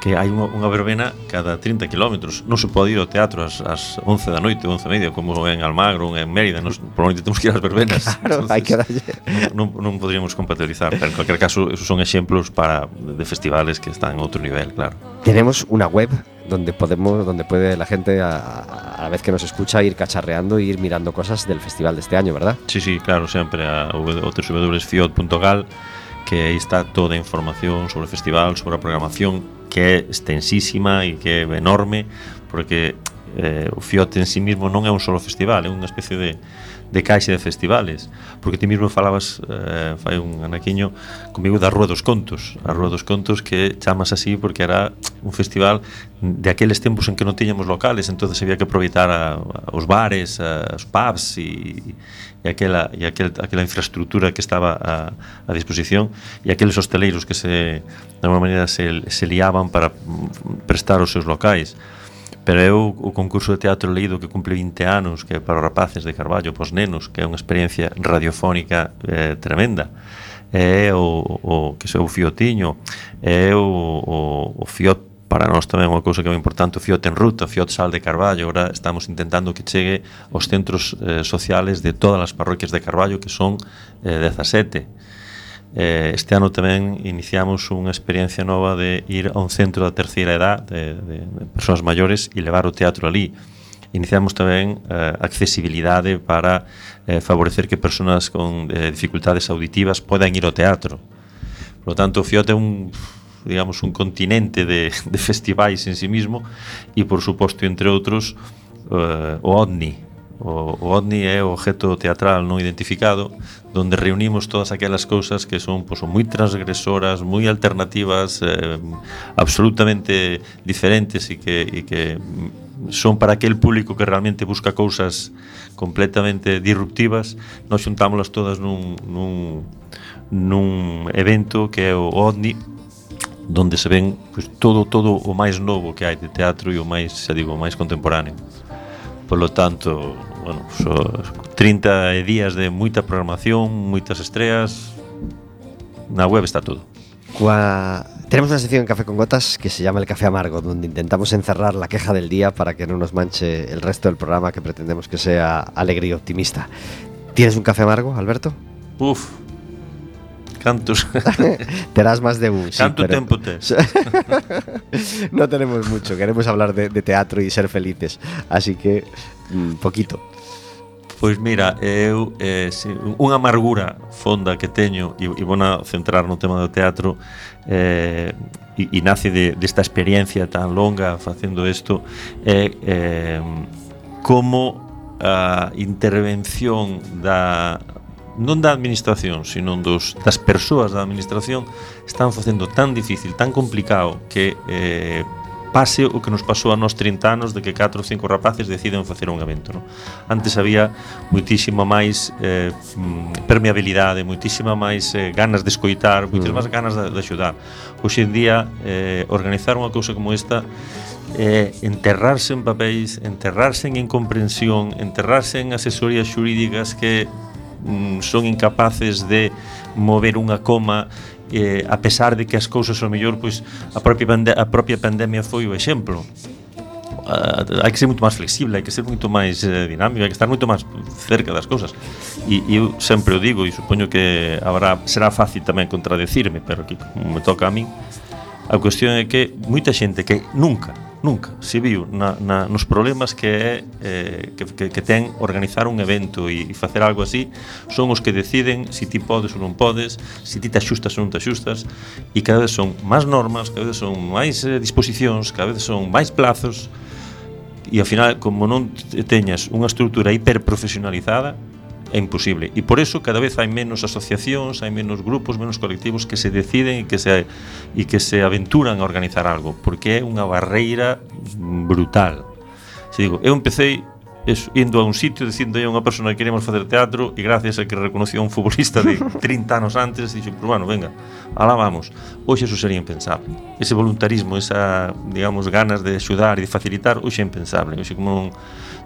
que hai unha, unha verbena cada 30 km. Non se pode ir ao teatro ás, ás 11 da noite, 11 e media, como en Almagro, en Mérida, nos, probablemente temos que ir ás verbenas. (laughs) Claro, Entonces, hai que darlle. Non, non, non poderíamos compatibilizar, pero en cualquier caso, esos son exemplos para de festivales que están en outro nivel, claro. Tenemos una web donde podemos, donde puede la gente a, a la vez que nos escucha ir cacharreando e ir mirando cosas del festival de este año, ¿verdad? Sí, sí, claro, sempre a www.fiot.gal que aí está toda a información sobre o festival, sobre a programación que é extensísima e que é enorme porque eh, o Fiote en sí mismo non é un solo festival, é unha especie de de caixa de festivales. Porque ti mismo falabas eh, fai un anaquiño comigo da Rúa dos Contos. A Rúa dos Contos que chamas así porque era un festival de aqueles tempos en que non tiñamos locales entonces había que aproveitar a, a os bares a, os pubs e, e, aquela, e aquel, aquela infraestructura que estaba a, a disposición e aqueles hosteleiros que se de alguma maneira se, se liaban para prestar os seus locais. Pero eu o concurso de teatro leído que cumple 20 anos, que é para os rapaces de Carballo, pos nenos, que é unha experiencia radiofónica eh, tremenda. É o, o que se o fiotiño, é o, o, o fiot para nós tamén unha cousa que é moi importante, o FIOT en ruta, o FIOT Sal de Carballo, agora estamos intentando que chegue aos centros eh, sociales de todas as parroquias de Carballo, que son eh, 17 Eh, este ano tamén iniciamos unha experiencia nova de ir a un centro da terceira edad de, de, de persoas maiores e levar o teatro ali. Iniciamos tamén eh, accesibilidade para eh, favorecer que persoas con eh, dificultades auditivas podan ir ao teatro. Por lo tanto, o FIOT é un digamos un continente de, (laughs) de festivais en sí mismo e por suposto entre outros eh, o OVNI O, o ovni é o objeto teatral non identificado donde reunimos todas aquelas cousas que son pois, moi transgresoras, moi alternativas, eh, absolutamente diferentes e que, e que son para aquel público que realmente busca cousas completamente disruptivas, nós xuntámolas todas nun, nun, nun evento que é o OVNI, donde se ven pois, todo todo o máis novo que hai de teatro e o máis, xa digo, o máis contemporáneo. Por lo tanto, bueno, so 30 días de moita programación, moitas estreas. Na web está todo. Cua... Tenemos una sección en Café con Gotas que se llama El Café Amargo, donde intentamos encerrar la queja del día para que no nos manche el resto del programa que pretendemos que sea alegre y optimista. ¿Tienes un café amargo, Alberto? Uf, cantos. (laughs) Terás más de un. Sí, Canto pero... tempo tes. (laughs) no tenemos mucho, queremos hablar de, de, teatro y ser felices, así que mm, poquito. Pois mira, eu eh, si, unha amargura fonda que teño e, e vona centrar no tema do teatro eh, e, e nace de, desta experiencia tan longa facendo isto é eh, como a intervención da non da administración, sino dos, das persoas da administración están facendo tan difícil, tan complicado que eh, pase o que nos pasou a nos 30 anos de que 4 ou 5 rapaces deciden facer un evento non? antes había moitísima máis eh, mm, permeabilidade moitísima máis eh, ganas de escoitar moitísimas mm. ganas de, de axudar hoxe en día eh, organizar unha cousa como esta eh, enterrarse en papéis enterrarse en incomprensión enterrarse en asesorías xurídicas que mm, son incapaces de mover unha coma eh, a pesar de que as cousas ao mellor pois, a, propia a propia pandemia foi o exemplo uh, hai que ser moito máis flexible, hai que ser moito máis eh, dinámico, hai que estar moito máis cerca das cousas. E, e eu sempre o digo e supoño que habrá será fácil tamén contradecirme, pero que como me toca a min, a cuestión é que moita xente que nunca nunca. Se viu na, na, nos problemas que é eh, que, que, que ten organizar un evento e, e facer algo así son os que deciden se si ti podes ou non podes se si ti te axustas ou non te axustas e cada vez son máis normas cada vez son máis eh, disposicións cada vez son máis plazos e ao final como non teñas unha estrutura hiperprofesionalizada é imposible. E por eso cada vez hai menos asociacións, hai menos grupos, menos colectivos que se deciden e que se e que se aventuran a organizar algo, porque é unha barreira brutal. Se digo, eu empecé eso, indo a un sitio dicindo a unha persona que queremos facer teatro e gracias a que reconoció un futbolista de (laughs) 30 anos antes dixo, pero bueno, venga, alá vamos hoxe eso sería impensable. Ese voluntarismo, esa, digamos, ganas de axudar e de facilitar, hoxe é impensable. Hoxe como non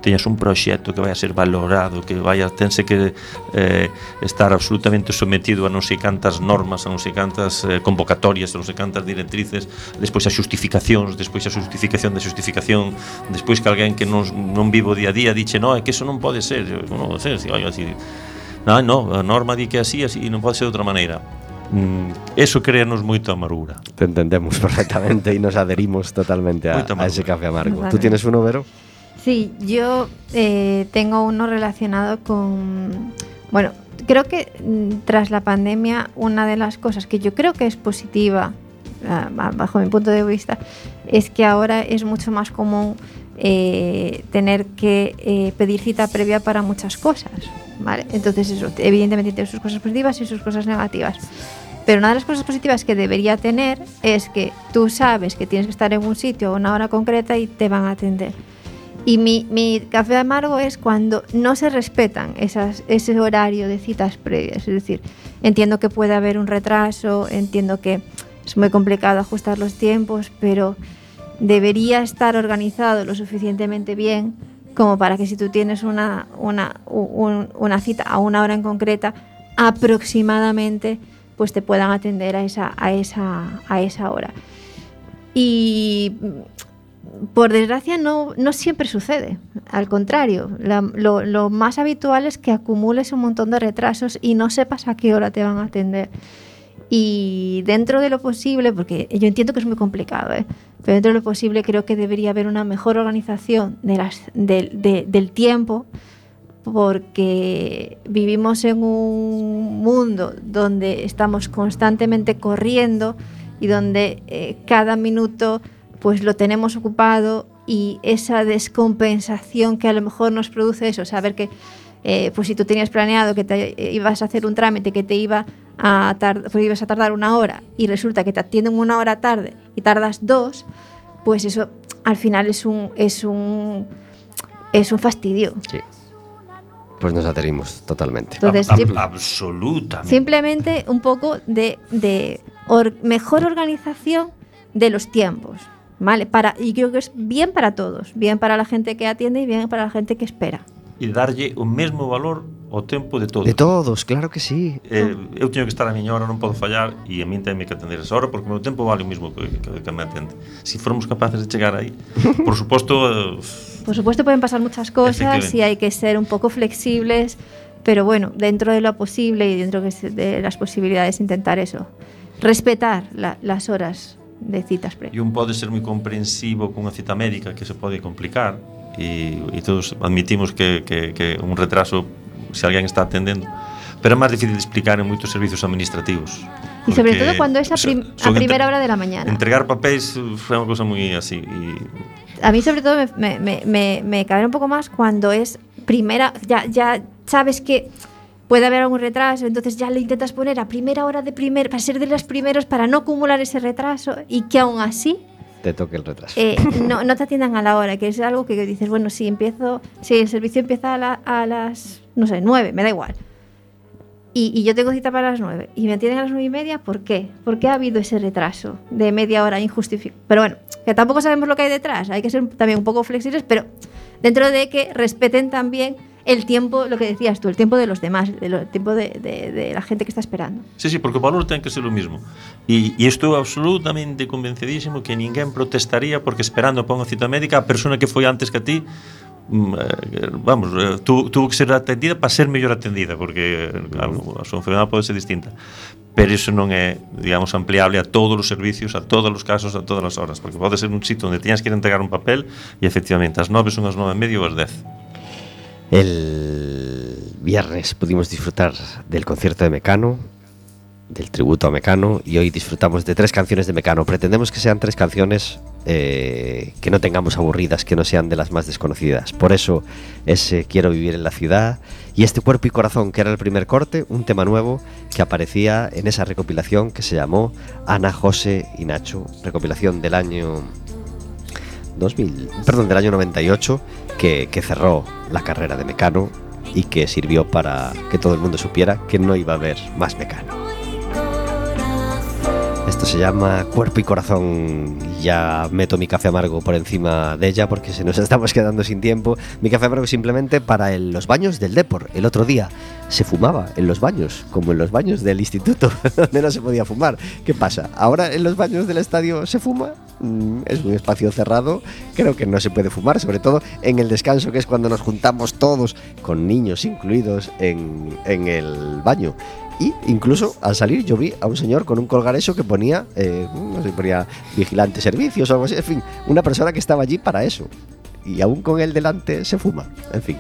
teñas un proxecto que vai a ser valorado, que vai a tense que eh, estar absolutamente sometido a non sei cantas normas, a non sei cantas eh, convocatorias, a non sei cantas directrices, despois a xustificacións, despois a xustificación da xustificación, despois que alguén que non, non vivo día a día diche, no, é que eso non pode ser, si, oye, así, non, no, a norma di que así, así, non pode ser de outra maneira. Mm, eso créanos moito amargura. Te entendemos (laughs) perfectamente y nos adherimos totalmente a, a ese café amargo. ¿Tú tienes uno, Vero? Sí, yo eh, tengo uno relacionado con, bueno, creo que mm, tras la pandemia una de las cosas que yo creo que es positiva, ah, bajo mi punto de vista, es que ahora es mucho más común eh, tener que eh, pedir cita previa para muchas cosas, ¿vale? Entonces eso, evidentemente tiene sus cosas positivas y sus cosas negativas. Pero una de las cosas positivas que debería tener es que tú sabes que tienes que estar en un sitio a una hora concreta y te van a atender. Y mi, mi, café amargo es cuando no se respetan esas, ese horario de citas previas. Es decir, entiendo que puede haber un retraso, entiendo que es muy complicado ajustar los tiempos, pero debería estar organizado lo suficientemente bien como para que si tú tienes una, una, un, una cita a una hora en concreta, aproximadamente pues te puedan atender a esa, a esa, a esa hora. Y por desgracia no, no siempre sucede. Al contrario, lo, lo, más habitual es que acumules un montón de retrasos y no sepas a qué hora te van a atender. Y dentro de lo posible, porque yo entiendo que es muy complicado, ¿eh? pero dentro de lo posible creo que debería haber una mejor organización del tiempo, porque vivimos en un mundo donde estamos constantemente corriendo y donde eh, cada minuto pues lo tenemos ocupado y esa descompensación que a lo mejor nos produce eso, saber que eh, pues si tú tenías planeado que te eh, ibas a hacer un trámite que te iba a tardar, pues ibas a tardar una hora y resulta que te atienden una hora tarde y tardas dos, pues eso al final es un es un es un fastidio. Sí. Pues nos adherimos totalmente. Entonces, Ab- absolutamente. Simplemente un poco de, de or, mejor organización de los tiempos. ¿Vale? Para, y creo que es bien para todos, bien para la gente que atiende y bien para la gente que espera. e darlle o mesmo valor ao tempo de todos. De todos, claro que sí. Eh, eu teño que estar a miña hora, non podo fallar e a min teme que atender esa hora porque o meu tempo vale o mesmo que, que, que me atende. Se si formos capaces de chegar aí, (laughs) por suposto... Eh, por suposto poden pasar muchas cosas e hai que ser un pouco flexibles, pero bueno, dentro de lo posible e dentro de las posibilidades intentar eso. Respetar la, las horas de citas previas. E un pode ser moi comprensivo cunha cita médica que se pode complicar, e, e todos admitimos que, que, que un retraso se alguén está atendendo pero é máis difícil de explicar en moitos servicios administrativos Y sobre todo cuando es a, prim- a hora de la mañana. entregar papéis é unha cosa moi así e A mí sobre todo me, me, me, me un poco más cuando es primera, ya, ya sabes que puede haber algún retraso, entonces ya le intentas poner a primera hora de primer, para ser de los primeros, para no acumular ese retraso y que aún así Te toque el retraso. eh, no, no te atiendan a la hora, que es algo que dices, bueno, si empiezo, si el servicio empieza a, la- a las, no sé, nueve, me da igual. Y, y yo tengo cita para las nueve y me atienden a las nueve y media, ¿por qué? ¿Por qué ha habido ese retraso de media hora injustificado? Pero bueno, que tampoco sabemos lo que hay detrás, hay que ser también un poco flexibles, pero dentro de que respeten también el tiempo, lo que decías tú, el tiempo de los demás, el tiempo de, de, de la gente que está esperando. Sí, sí, porque o valor ten que ser o mismo. E, e estou absolutamente convencidísimo que ninguén protestaría porque esperando para unha cita médica a persona que foi antes que a ti mm, eh, vamos, eh, tu, tuvo que ser atendida para ser mellor atendida porque eh, claro, a súa enfermedade pode ser distinta pero iso non é, digamos, ampliable a todos os servicios, a todos os casos, a todas as horas porque pode ser un sitio onde teñas que ir entregar un papel e efectivamente as 9 son as nove e medio ou as 10 El viernes pudimos disfrutar del concierto de Mecano, del tributo a Mecano, y hoy disfrutamos de tres canciones de Mecano. Pretendemos que sean tres canciones eh, que no tengamos aburridas, que no sean de las más desconocidas. Por eso ese Quiero vivir en la ciudad y este Cuerpo y Corazón, que era el primer corte, un tema nuevo que aparecía en esa recopilación que se llamó Ana, José y Nacho, recopilación del año 2000, perdón, del año 98, que, cerró la carrera de Mecano y que sirvió para que todo el mundo supiera que no iba a haber más Mecano. Esto se llama Cuerpo y Corazón. Ya meto mi café amargo por encima de ella porque se nos (laughs) estamos quedando sin tiempo. Mi café amargo simplemente para el- los baños del Depor. El otro día se fumaba en los baños, como en los baños del instituto, (laughs) donde no se podía fumar. ¿Qué pasa? ¿Ahora en los baños del estadio se fuma? Mm, Es un espacio cerrado, creo que no se puede fumar, sobre todo en el descanso, que es cuando nos juntamos todos, con niños incluidos, en, en el baño. Y incluso al salir yo vi a un señor con un colgareso que ponía, eh, no sé, ponía vigilante servicios o algo así, en fin, una persona que estaba allí para eso. Y aún con él delante se fuma, en fin.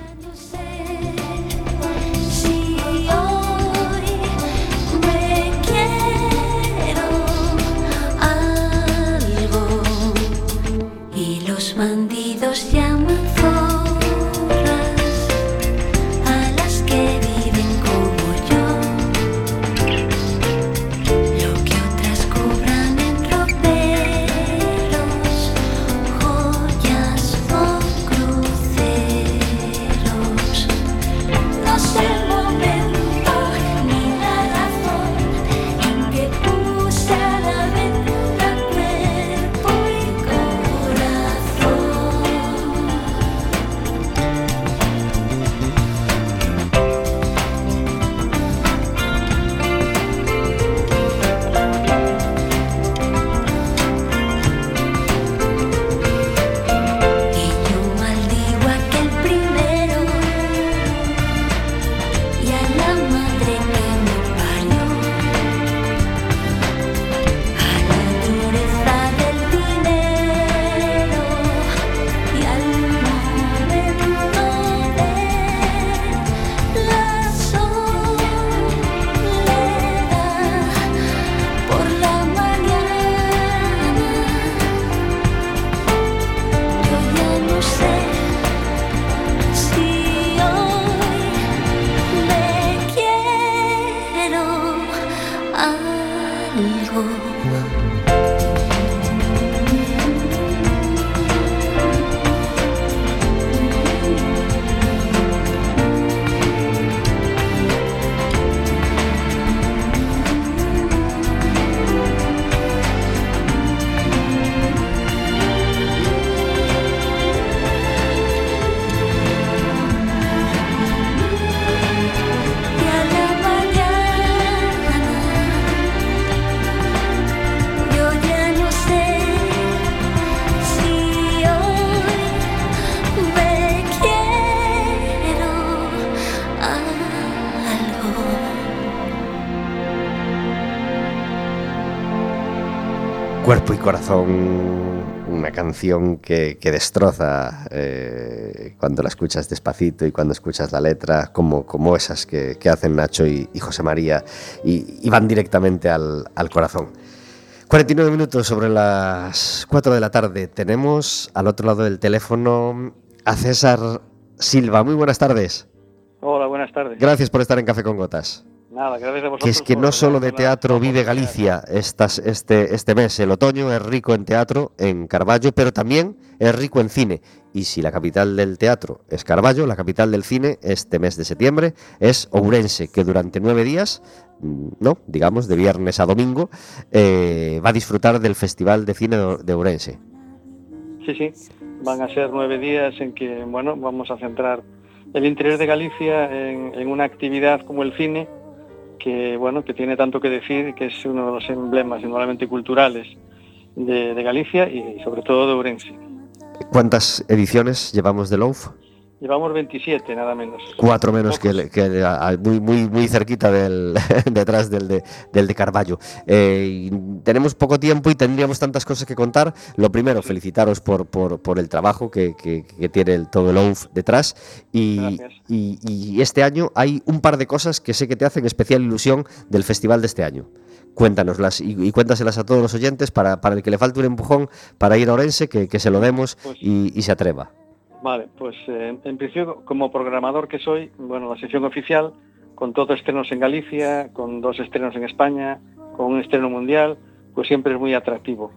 Canción que, que destroza eh, cuando la escuchas despacito y cuando escuchas la letra, como, como esas que, que hacen Nacho y, y José María, y, y van directamente al, al corazón. 49 minutos sobre las 4 de la tarde. Tenemos al otro lado del teléfono a César Silva. Muy buenas tardes. Hola, buenas tardes. Gracias por estar en Café con Gotas. Nada, gracias a vosotros. Que es que no solo de teatro vive. Galicia estas, este, este mes. El otoño es rico en teatro en Carballo, pero también es rico en cine. Y si la capital del teatro es Carballo, la capital del cine este mes de septiembre es Ourense, que durante nueve días, mm, no, digamos de viernes a domingo, eh, va a disfrutar del Festival de Cine de de Ourense. Sí, sí. Van a ser nueve días en que, bueno, vamos a centrar el interior de Galicia en, en una actividad como el cine, que, bueno, que tiene tanto que decir, que es uno de los emblemas indudablemente culturales de, Galicia y sobre todo de Ourense. ¿Cuántas ediciones llevamos de Loaf? Llevamos 27, nada menos. Cuatro menos que, Pocos. el- que el- a- a- muy, muy, muy cerquita del, (laughs) detrás del de, del de Carballo. Eh, tenemos poco tiempo y tendríamos tantas cosas que contar. Lo primero, felicitaros por, por, por el trabajo que, que- que tiene el, todo el OUF detrás. Y, Gracias. y- y este año hay un par de cosas que sé que te hacen especial ilusión del festival de este año. Cuéntanoslas y, y cuéntaselas a todos los oyentes para, para el que le falte un empujón para ir a Orense, que, que se lo demos Pues- y, y se atreva. Vale, pues eh, en principio, como programador que soy, bueno, la sección oficial, con todos estrenos en Galicia, con dos estrenos en España, con un estreno mundial, pues siempre es muy atractivo.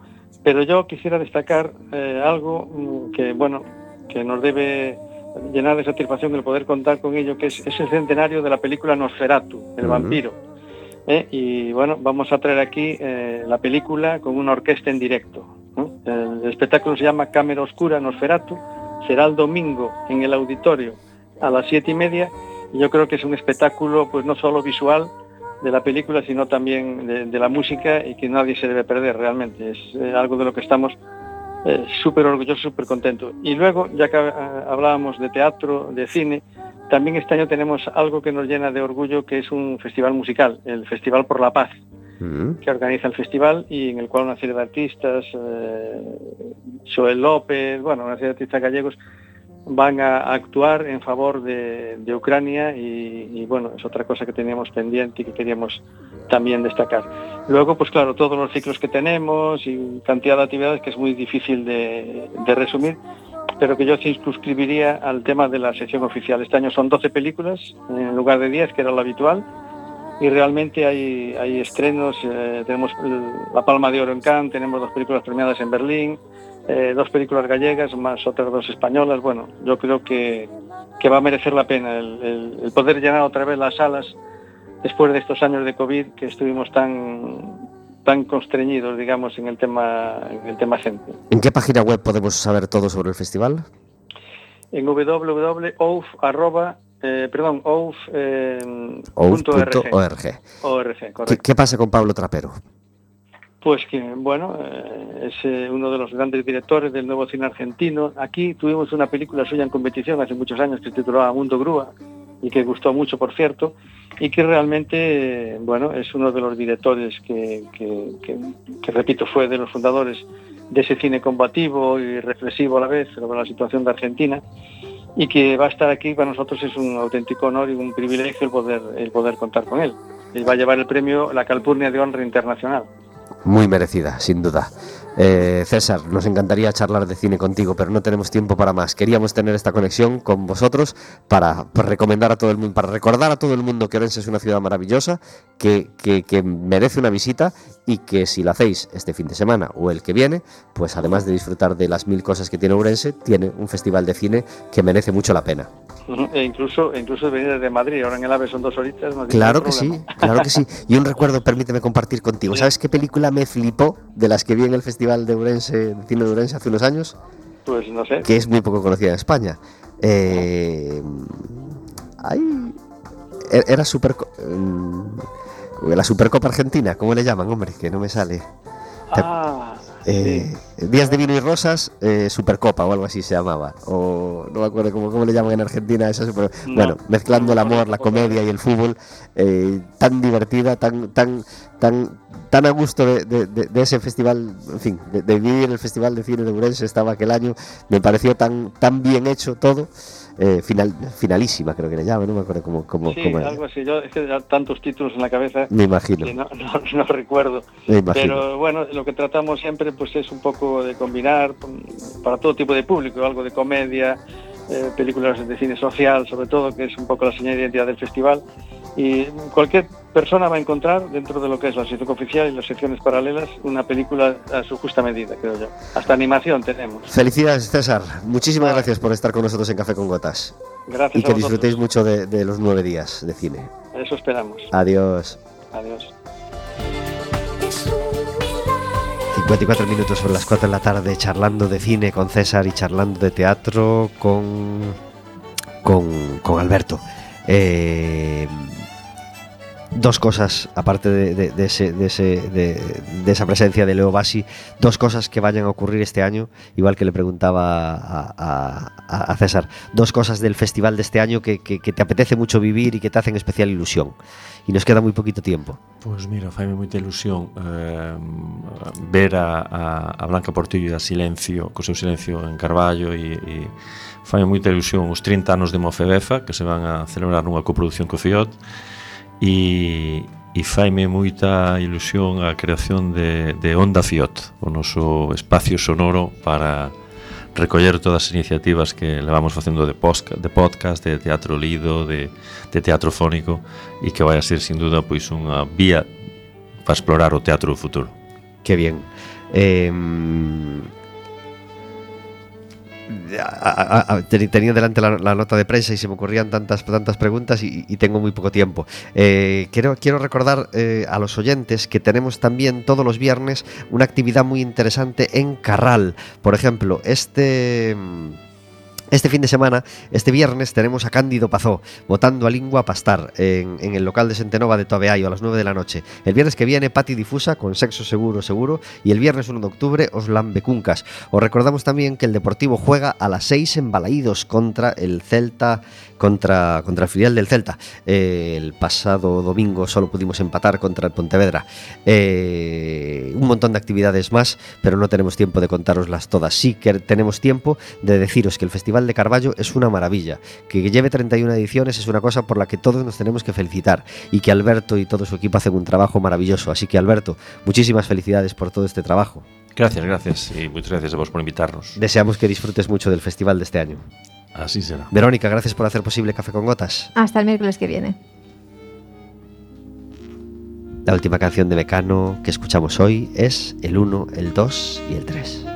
Pero yo quisiera destacar eh, algo mm, que, bueno, que nos debe llenar de satisfacción el poder contar con ello, que es, es el centenario de la película Nosferatu, el vampiro. ¿eh? Y bueno, vamos a traer aquí la película con una orquesta en directo. El espectáculo se llama Cámara Oscura Nosferatu, será el domingo en el auditorio a las siete y media. Y yo creo que es un espectáculo, pues no solo visual de la película, sino también de, la música y que nadie se debe perder realmente. Es eh, algo de lo que estamos eh, súper orgullosos, súper contentos. Y luego, ya que eh, hablábamos de teatro, de cine, también este año tenemos algo que nos llena de orgullo, que es un festival musical, el Festival por la Paz, Que organiza el festival y en el cual una serie de artistas, eh, Joel López, bueno, una serie de artistas gallegos van a actuar en favor de, Ucrania y, bueno, es otra cosa que teníamos pendiente y que queríamos también destacar. Luego, pues claro, todos los ciclos que tenemos y cantidad de actividades que es muy difícil de, de resumir, pero que yo circunscribiría al tema de la sección oficial. Este año son 12 películas en lugar de 10, que era lo habitual, y realmente hay, hay estrenos, eh, tenemos el- la Palma de Oro en Cannes, tenemos dos películas premiadas en Berlín, eh, dos películas gallegas más otras dos españolas. Bueno, yo creo que, que va a merecer la pena el, el- el poder llenar otra vez las salas después de estos años de COVID que estuvimos tan tan constreñidos, digamos, en el tema en el tema gente. ¿En qué página web podemos saber todo sobre el festival? En www.ouf, arroba, eh, perdón, ouf, eh, punto Ouf.org. org. ORG, ¿Qué, qué pasa con Pablo Trapero? Pues que, bueno, eh, es eh, uno de los grandes directores del nuevo cine argentino. Aquí tuvimos una película suya en competición hace muchos años que se titulaba Mundo Grúa y que gustó mucho, por cierto, y que realmente, eh, bueno, es uno de los directores que, que- que- que, repito, fue de los fundadores de ese cine combativo y reflexivo a la vez sobre la situación de Argentina y que va a estar aquí para nosotros es un auténtico honor y un privilegio el poder, el poder contar con él. Él va a llevar el premio La Calpurnia de Honra Internacional. Muy merecida, sin duda. Eh, César, nos encantaría charlar de cine contigo, pero no tenemos tiempo para más. Queríamos tener esta conexión con vosotros para, recomendar a todo el mundo, para recordar a todo el mundo que Orense es una ciudad maravillosa, que, que- que merece una visita y que si lo hacéis este fin de semana o el que viene, pues además de disfrutar de las mil cosas que tiene Orense, tiene un festival de cine que merece mucho la pena. E incluso, incluso venir desde Madrid, ahora en el AVE son dos horitas. no Claro que sí, claro que sí. (laughs) Y un recuerdo, permíteme compartir contigo. ¿Sabes qué película me flipó de las que vi en el Festival de Urense, de Cine de Urense hace unos años? Pues no sé. Que es muy poco conocida en España. Eh, e- era super, la Supercopa Argentina, ¿cómo le llaman, hombre? Que no me sale. Ah, Eh, Días de vino y rosas, eh, Supercopa o algo así se llamaba. O no me acuerdo cómo, cómo le llaman en Argentina. Esa super- No, bueno, mezclando el amor, la comedia y el fútbol, eh, tan divertida, tan, tan, tan, tan a gusto de, de- de- de ese festival, en fin, de, de vivir el Festival de Cine de Urense estaba aquel año. Me pareció tan, tan bien hecho todo. Eh, final, finalísima, creo que le llaman, no me acuerdo cómo, cómo, sí, cómo algo así. Yo es que ya tantos títulos en la cabeza Me imagino, que no, (laughs) no, no recuerdo. me imagino. Pero bueno, lo que tratamos siempre pues es un poco de combinar para todo tipo de público, algo de comedia, eh, películas de cine social, sobre todo, que es un poco la señal de identidad del festival. Y cualquier persona va a encontrar dentro de lo que es la sección oficial y las secciones paralelas una película a su justa medida, creo yo. Hasta animación tenemos. Felicidades, César. Muchísimas Vale. gracias por estar con nosotros en Café con Gotas. Gracias Y que disfrutéis mucho de, de los nueve días de cine. Eso esperamos. Adiós. Adiós. Es un milagro. 54 minutos sobre las 4 de la tarde charlando de cine con César y charlando de teatro con, con, con Alberto. Eh, dos cosas, aparte de, de- de ese, de, ese- esa presencia de Leo Bassi, dos cosas que vayan a ocurrir este año, igual que le preguntaba a, a- a- César, dos cosas del festival de este año que, que- que te apetece mucho vivir y que te hacen especial ilusión. Y nos queda muy poquito tiempo. Pois mira, faime moita ilusión eh, ver a, a, Blanca Portillo e a Silencio, co seu silencio en Carballo e, e faime moita ilusión os 30 anos de Mofebefa que se van a celebrar nunha coproducción co FIOT e, e faime moita ilusión a creación de, de Onda Fiot, o noso espacio sonoro para recoller todas as iniciativas que levamos facendo de, posca, de podcast, de teatro lido, de, de teatro fónico e que vai a ser, sin duda, pois unha vía para explorar o teatro do futuro. Que bien. Eh, tenía delante la, nota de prensa y se me ocurrían tantas, tantas preguntas y, tengo muy poco tiempo. Eh, quiero, quiero recordar eh, a los oyentes que tenemos también todos los viernes una actividad muy interesante en Carral. Por ejemplo, este... este fin de semana, este viernes, tenemos a Cándido Pazó votando a Lingua Pastar en, el local de Sentenova de Tobeayo a las 9 de la noche. El viernes que viene, Pati Difusa con Sexo Seguro Seguro y el viernes 1 de octubre, Oslan Becuncas. Os recordamos también que el Deportivo juega a las 6 en Balaídos contra el Celta, contra, contra el filial del Celta. Eh, el pasado domingo solo pudimos empatar contra el Pontevedra. Eh, un montón de actividades más, pero no tenemos tiempo de contároslas todas. Sí que tenemos tiempo de deciros que el Festival de Carballo es una maravilla, que lleve 31 ediciones es una cosa por la que todos nos tenemos que felicitar y que Alberto y todo su equipo hacen un trabajo maravilloso. Así que Alberto, muchísimas felicidades por todo este trabajo. Gracias, gracias. Y muchas gracias a vos por invitarnos. Deseamos que disfrutes mucho del festival de este año. Así será. Verónica, gracias por hacer posible Café con Gotas. Hasta el miércoles que viene. La última canción de Mecano que escuchamos hoy es el 1, el 2 y el 3.